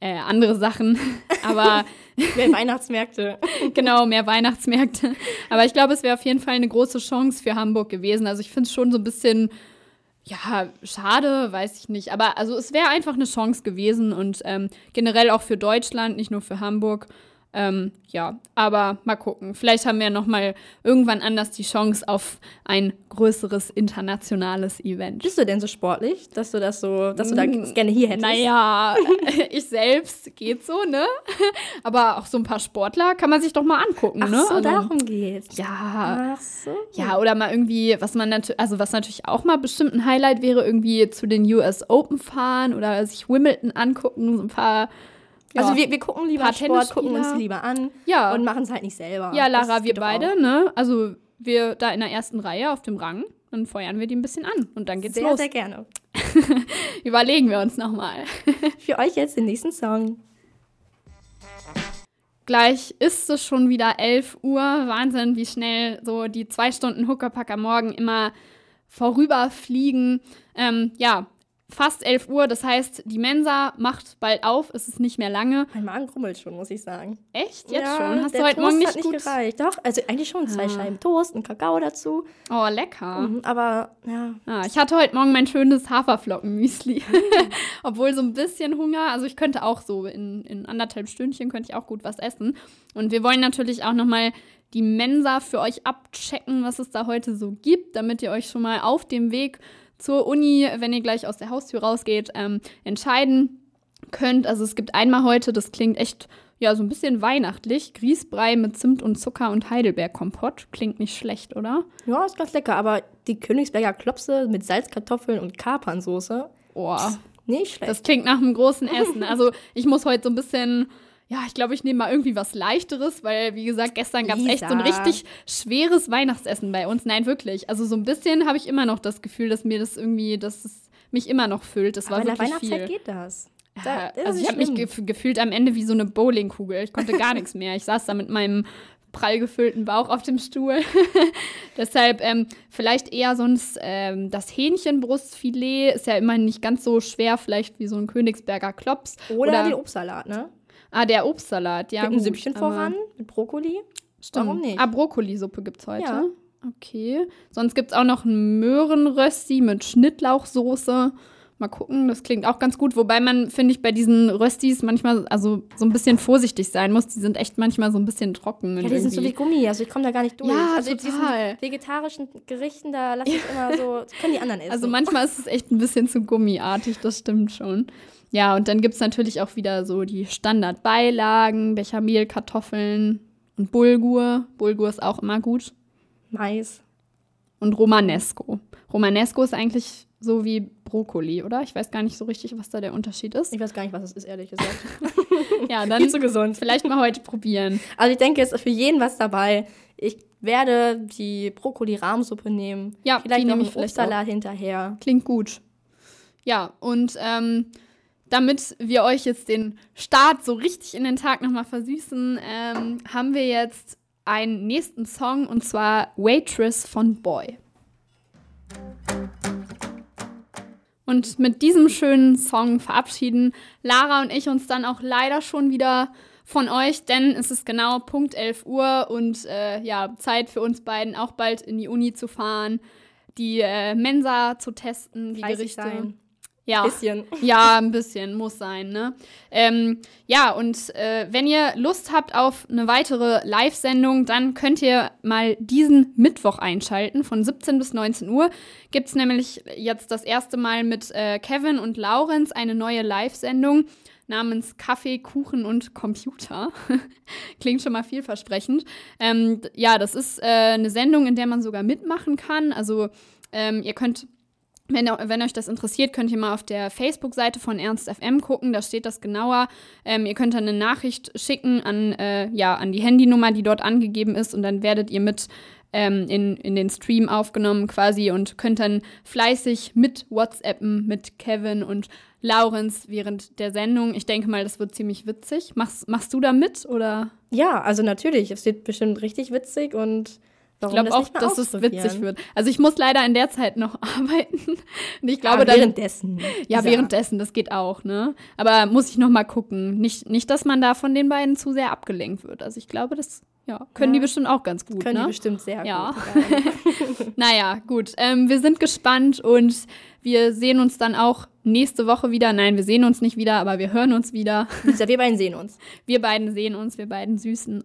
äh, andere Sachen. Aber Mehr Weihnachtsmärkte. genau, mehr Weihnachtsmärkte. Aber ich glaube, es wäre auf jeden Fall eine große Chance für Hamburg gewesen. Also ich finde es schon so ein bisschen, ja, schade, weiß ich nicht. Aber also es wäre einfach eine Chance gewesen und ähm, generell auch für Deutschland, nicht nur für Hamburg. Ähm, ja, aber mal gucken. Vielleicht haben wir noch mal irgendwann anders die Chance auf ein größeres internationales Event. Bist du denn so sportlich, dass du das so, dass du da gerne hier hättest? Naja, ich selbst geht so, ne? Aber auch so ein paar Sportler kann man sich doch mal angucken, Ach ne? so, Also- darum geht's. Ja, Ach so. ja, oder mal irgendwie, was man natürlich, also was natürlich auch mal bestimmt ein Highlight wäre, irgendwie zu den US Open fahren oder sich Wimbledon angucken, so ein paar. Ja, Also wir, wir gucken lieber Sport, gucken uns lieber an Ja. und machen es halt nicht selber. ja, Lara, wir beide, auch. ne? Also wir da in der ersten Reihe auf dem Rang, dann feuern wir die ein bisschen an und dann geht's Sehr, los. sehr gerne. Überlegen wir uns nochmal. Für euch jetzt den nächsten Song. Gleich ist es schon wieder 11 Uhr. Wahnsinn, wie schnell so die zwei Stunden Huckepack am Morgen immer vorüberfliegen. Ähm, ja, fast 11 Uhr. Das heißt, die Mensa macht bald auf. Es ist nicht mehr lange. Mein Magen grummelt schon, muss ich sagen. Echt? Jetzt ja, schon? Hast du heute Toast Morgen hat nicht gut? gereicht. Doch, also eigentlich schon zwei Ah. Scheiben Toast, ein Kakao dazu. Oh, lecker. Mhm, aber ja, Ah, ich hatte heute Morgen mein schönes Haferflockenmüsli. Mhm. Obwohl so ein bisschen Hunger. Also ich könnte auch so in, in anderthalb Stündchen könnte ich auch gut was essen. Und wir wollen natürlich auch noch mal die Mensa für euch abchecken, was es da heute so gibt, damit ihr euch schon mal auf dem Weg zur Uni, wenn ihr gleich aus der Haustür rausgeht, ähm, entscheiden könnt. Also es gibt einmal heute, das klingt echt ja so ein bisschen weihnachtlich, Grießbrei mit Zimt und Zucker und Heidelbeerkompott. Klingt nicht schlecht, oder? ja, ist ganz lecker. Aber die Königsberger Klopse mit Salzkartoffeln und Kapernsoße, Oh, nicht schlecht. Das klingt nach einem großen Essen. Also ich muss heute so ein bisschen, ja, ich glaube, ich nehme mal irgendwie was Leichteres, weil, wie gesagt, gestern gab es echt so ein richtig schweres Weihnachtsessen bei uns. Nein, wirklich. Also so ein bisschen habe ich immer noch das Gefühl, dass mir das irgendwie, dass es mich immer noch füllt. Das war aber in der wirklich Weihnachtszeit viel. geht das. Da es also ich habe mich gef gefühlt am Ende wie so eine Bowlingkugel. Ich konnte gar nichts mehr. Ich saß da mit meinem prall gefüllten Bauch auf dem Stuhl. Deshalb ähm, vielleicht eher sonst ähm, das Hähnchenbrustfilet ist ja immer nicht ganz so schwer, vielleicht wie so ein Königsberger Klops. Oder, den Obstsalat, ne? Ah, der Obstsalat, ja. mit einem Süppchen voran, mit Brokkoli. Stimmt. Warum nicht? Ah, Brokkolisuppe gibt's heute. Ja. Okay. Sonst gibt's auch noch einen Möhrenrösti mit Schnittlauchsoße. Mal gucken, das klingt auch ganz gut. Wobei man, finde ich, bei diesen Röstis manchmal also so ein bisschen vorsichtig sein muss. Die sind echt manchmal so ein bisschen trocken. Ja, die sind so wie irgendwie- Gummi, also ich komme da gar nicht durch. Ja, also total. diesen vegetarischen Gerichten, da lasse ich immer so, das können die anderen essen. Also manchmal ist es echt ein bisschen zu gummiartig, das stimmt schon. Ja, und dann gibt es natürlich auch wieder so die Standardbeilagen, Bechamel, Kartoffeln und Bulgur. Bulgur ist auch immer gut. Mais. Und Romanesco. Romanesco ist eigentlich so wie Brokkoli, oder? Ich weiß gar nicht so richtig, was da der Unterschied ist. Ich weiß gar nicht, was es ist, ehrlich gesagt. Ja, dann zu gesund. vielleicht mal heute probieren. Also ich denke, es ist für jeden was dabei. Ich werde die Brokkoli-Rahmsuppe nehmen. Ja, vielleicht noch nehme einen Obstsalat hinterher. Klingt gut. Ja, und ähm, damit wir euch jetzt den Start so richtig in den Tag nochmal versüßen, ähm, haben wir jetzt einen nächsten Song und zwar Waitress von Boy. Und mit diesem schönen Song verabschieden Lara und ich uns dann auch leider schon wieder von euch, denn es ist genau Punkt 11 Uhr und äh, ja, Zeit für uns beiden auch bald in die Uni zu fahren, die äh, Mensa zu testen, die Fleißig Gerichte. sein. Ja. Bisschen. Ja, ein bisschen, muss sein, ne? Ähm, ja, und äh, wenn ihr Lust habt auf eine weitere Live-Sendung, dann könnt ihr mal diesen Mittwoch einschalten. Von 17 bis 19 Uhr gibt es nämlich jetzt das erste Mal mit äh, Kevin und Laurenz eine neue Live-Sendung namens Kaffee, Kuchen und Computer. Klingt schon mal vielversprechend. Ähm, ja, das ist äh, eine Sendung, in der man sogar mitmachen kann. Also ähm, ihr könnt wenn, wenn euch das interessiert, könnt ihr mal auf der Facebook-Seite von Ernst FM gucken, da steht das genauer. Ähm, ihr könnt dann eine Nachricht schicken an, äh, ja, an die Handynummer, die dort angegeben ist, und dann werdet ihr mit ähm, in, in den Stream aufgenommen quasi und könnt dann fleißig mit WhatsAppen mit Kevin und Laurenz während der Sendung. Ich denke mal, das wird ziemlich witzig. Machst, machst du da mit oder? Ja, also natürlich. Es wird bestimmt richtig witzig und Ich warum glaube das auch, dass es witzig wird. Also ich muss leider in der Zeit noch arbeiten. Und ich glaube, Aber dann, währenddessen. Ja, währenddessen, das geht auch, ne? Aber muss ich noch mal gucken. Nicht, nicht, dass man da von den beiden zu sehr abgelenkt wird. Also ich glaube, das ja, können Ja. die bestimmt auch ganz gut, Können ne? die bestimmt sehr Ja. gut. Ja. naja, gut. Ähm, wir sind gespannt und wir sehen uns dann auch nächste Woche wieder. Nein, wir sehen uns nicht wieder, aber wir hören uns wieder. Lisa, wir beiden sehen uns. Wir beiden sehen uns, wir beiden Süßen.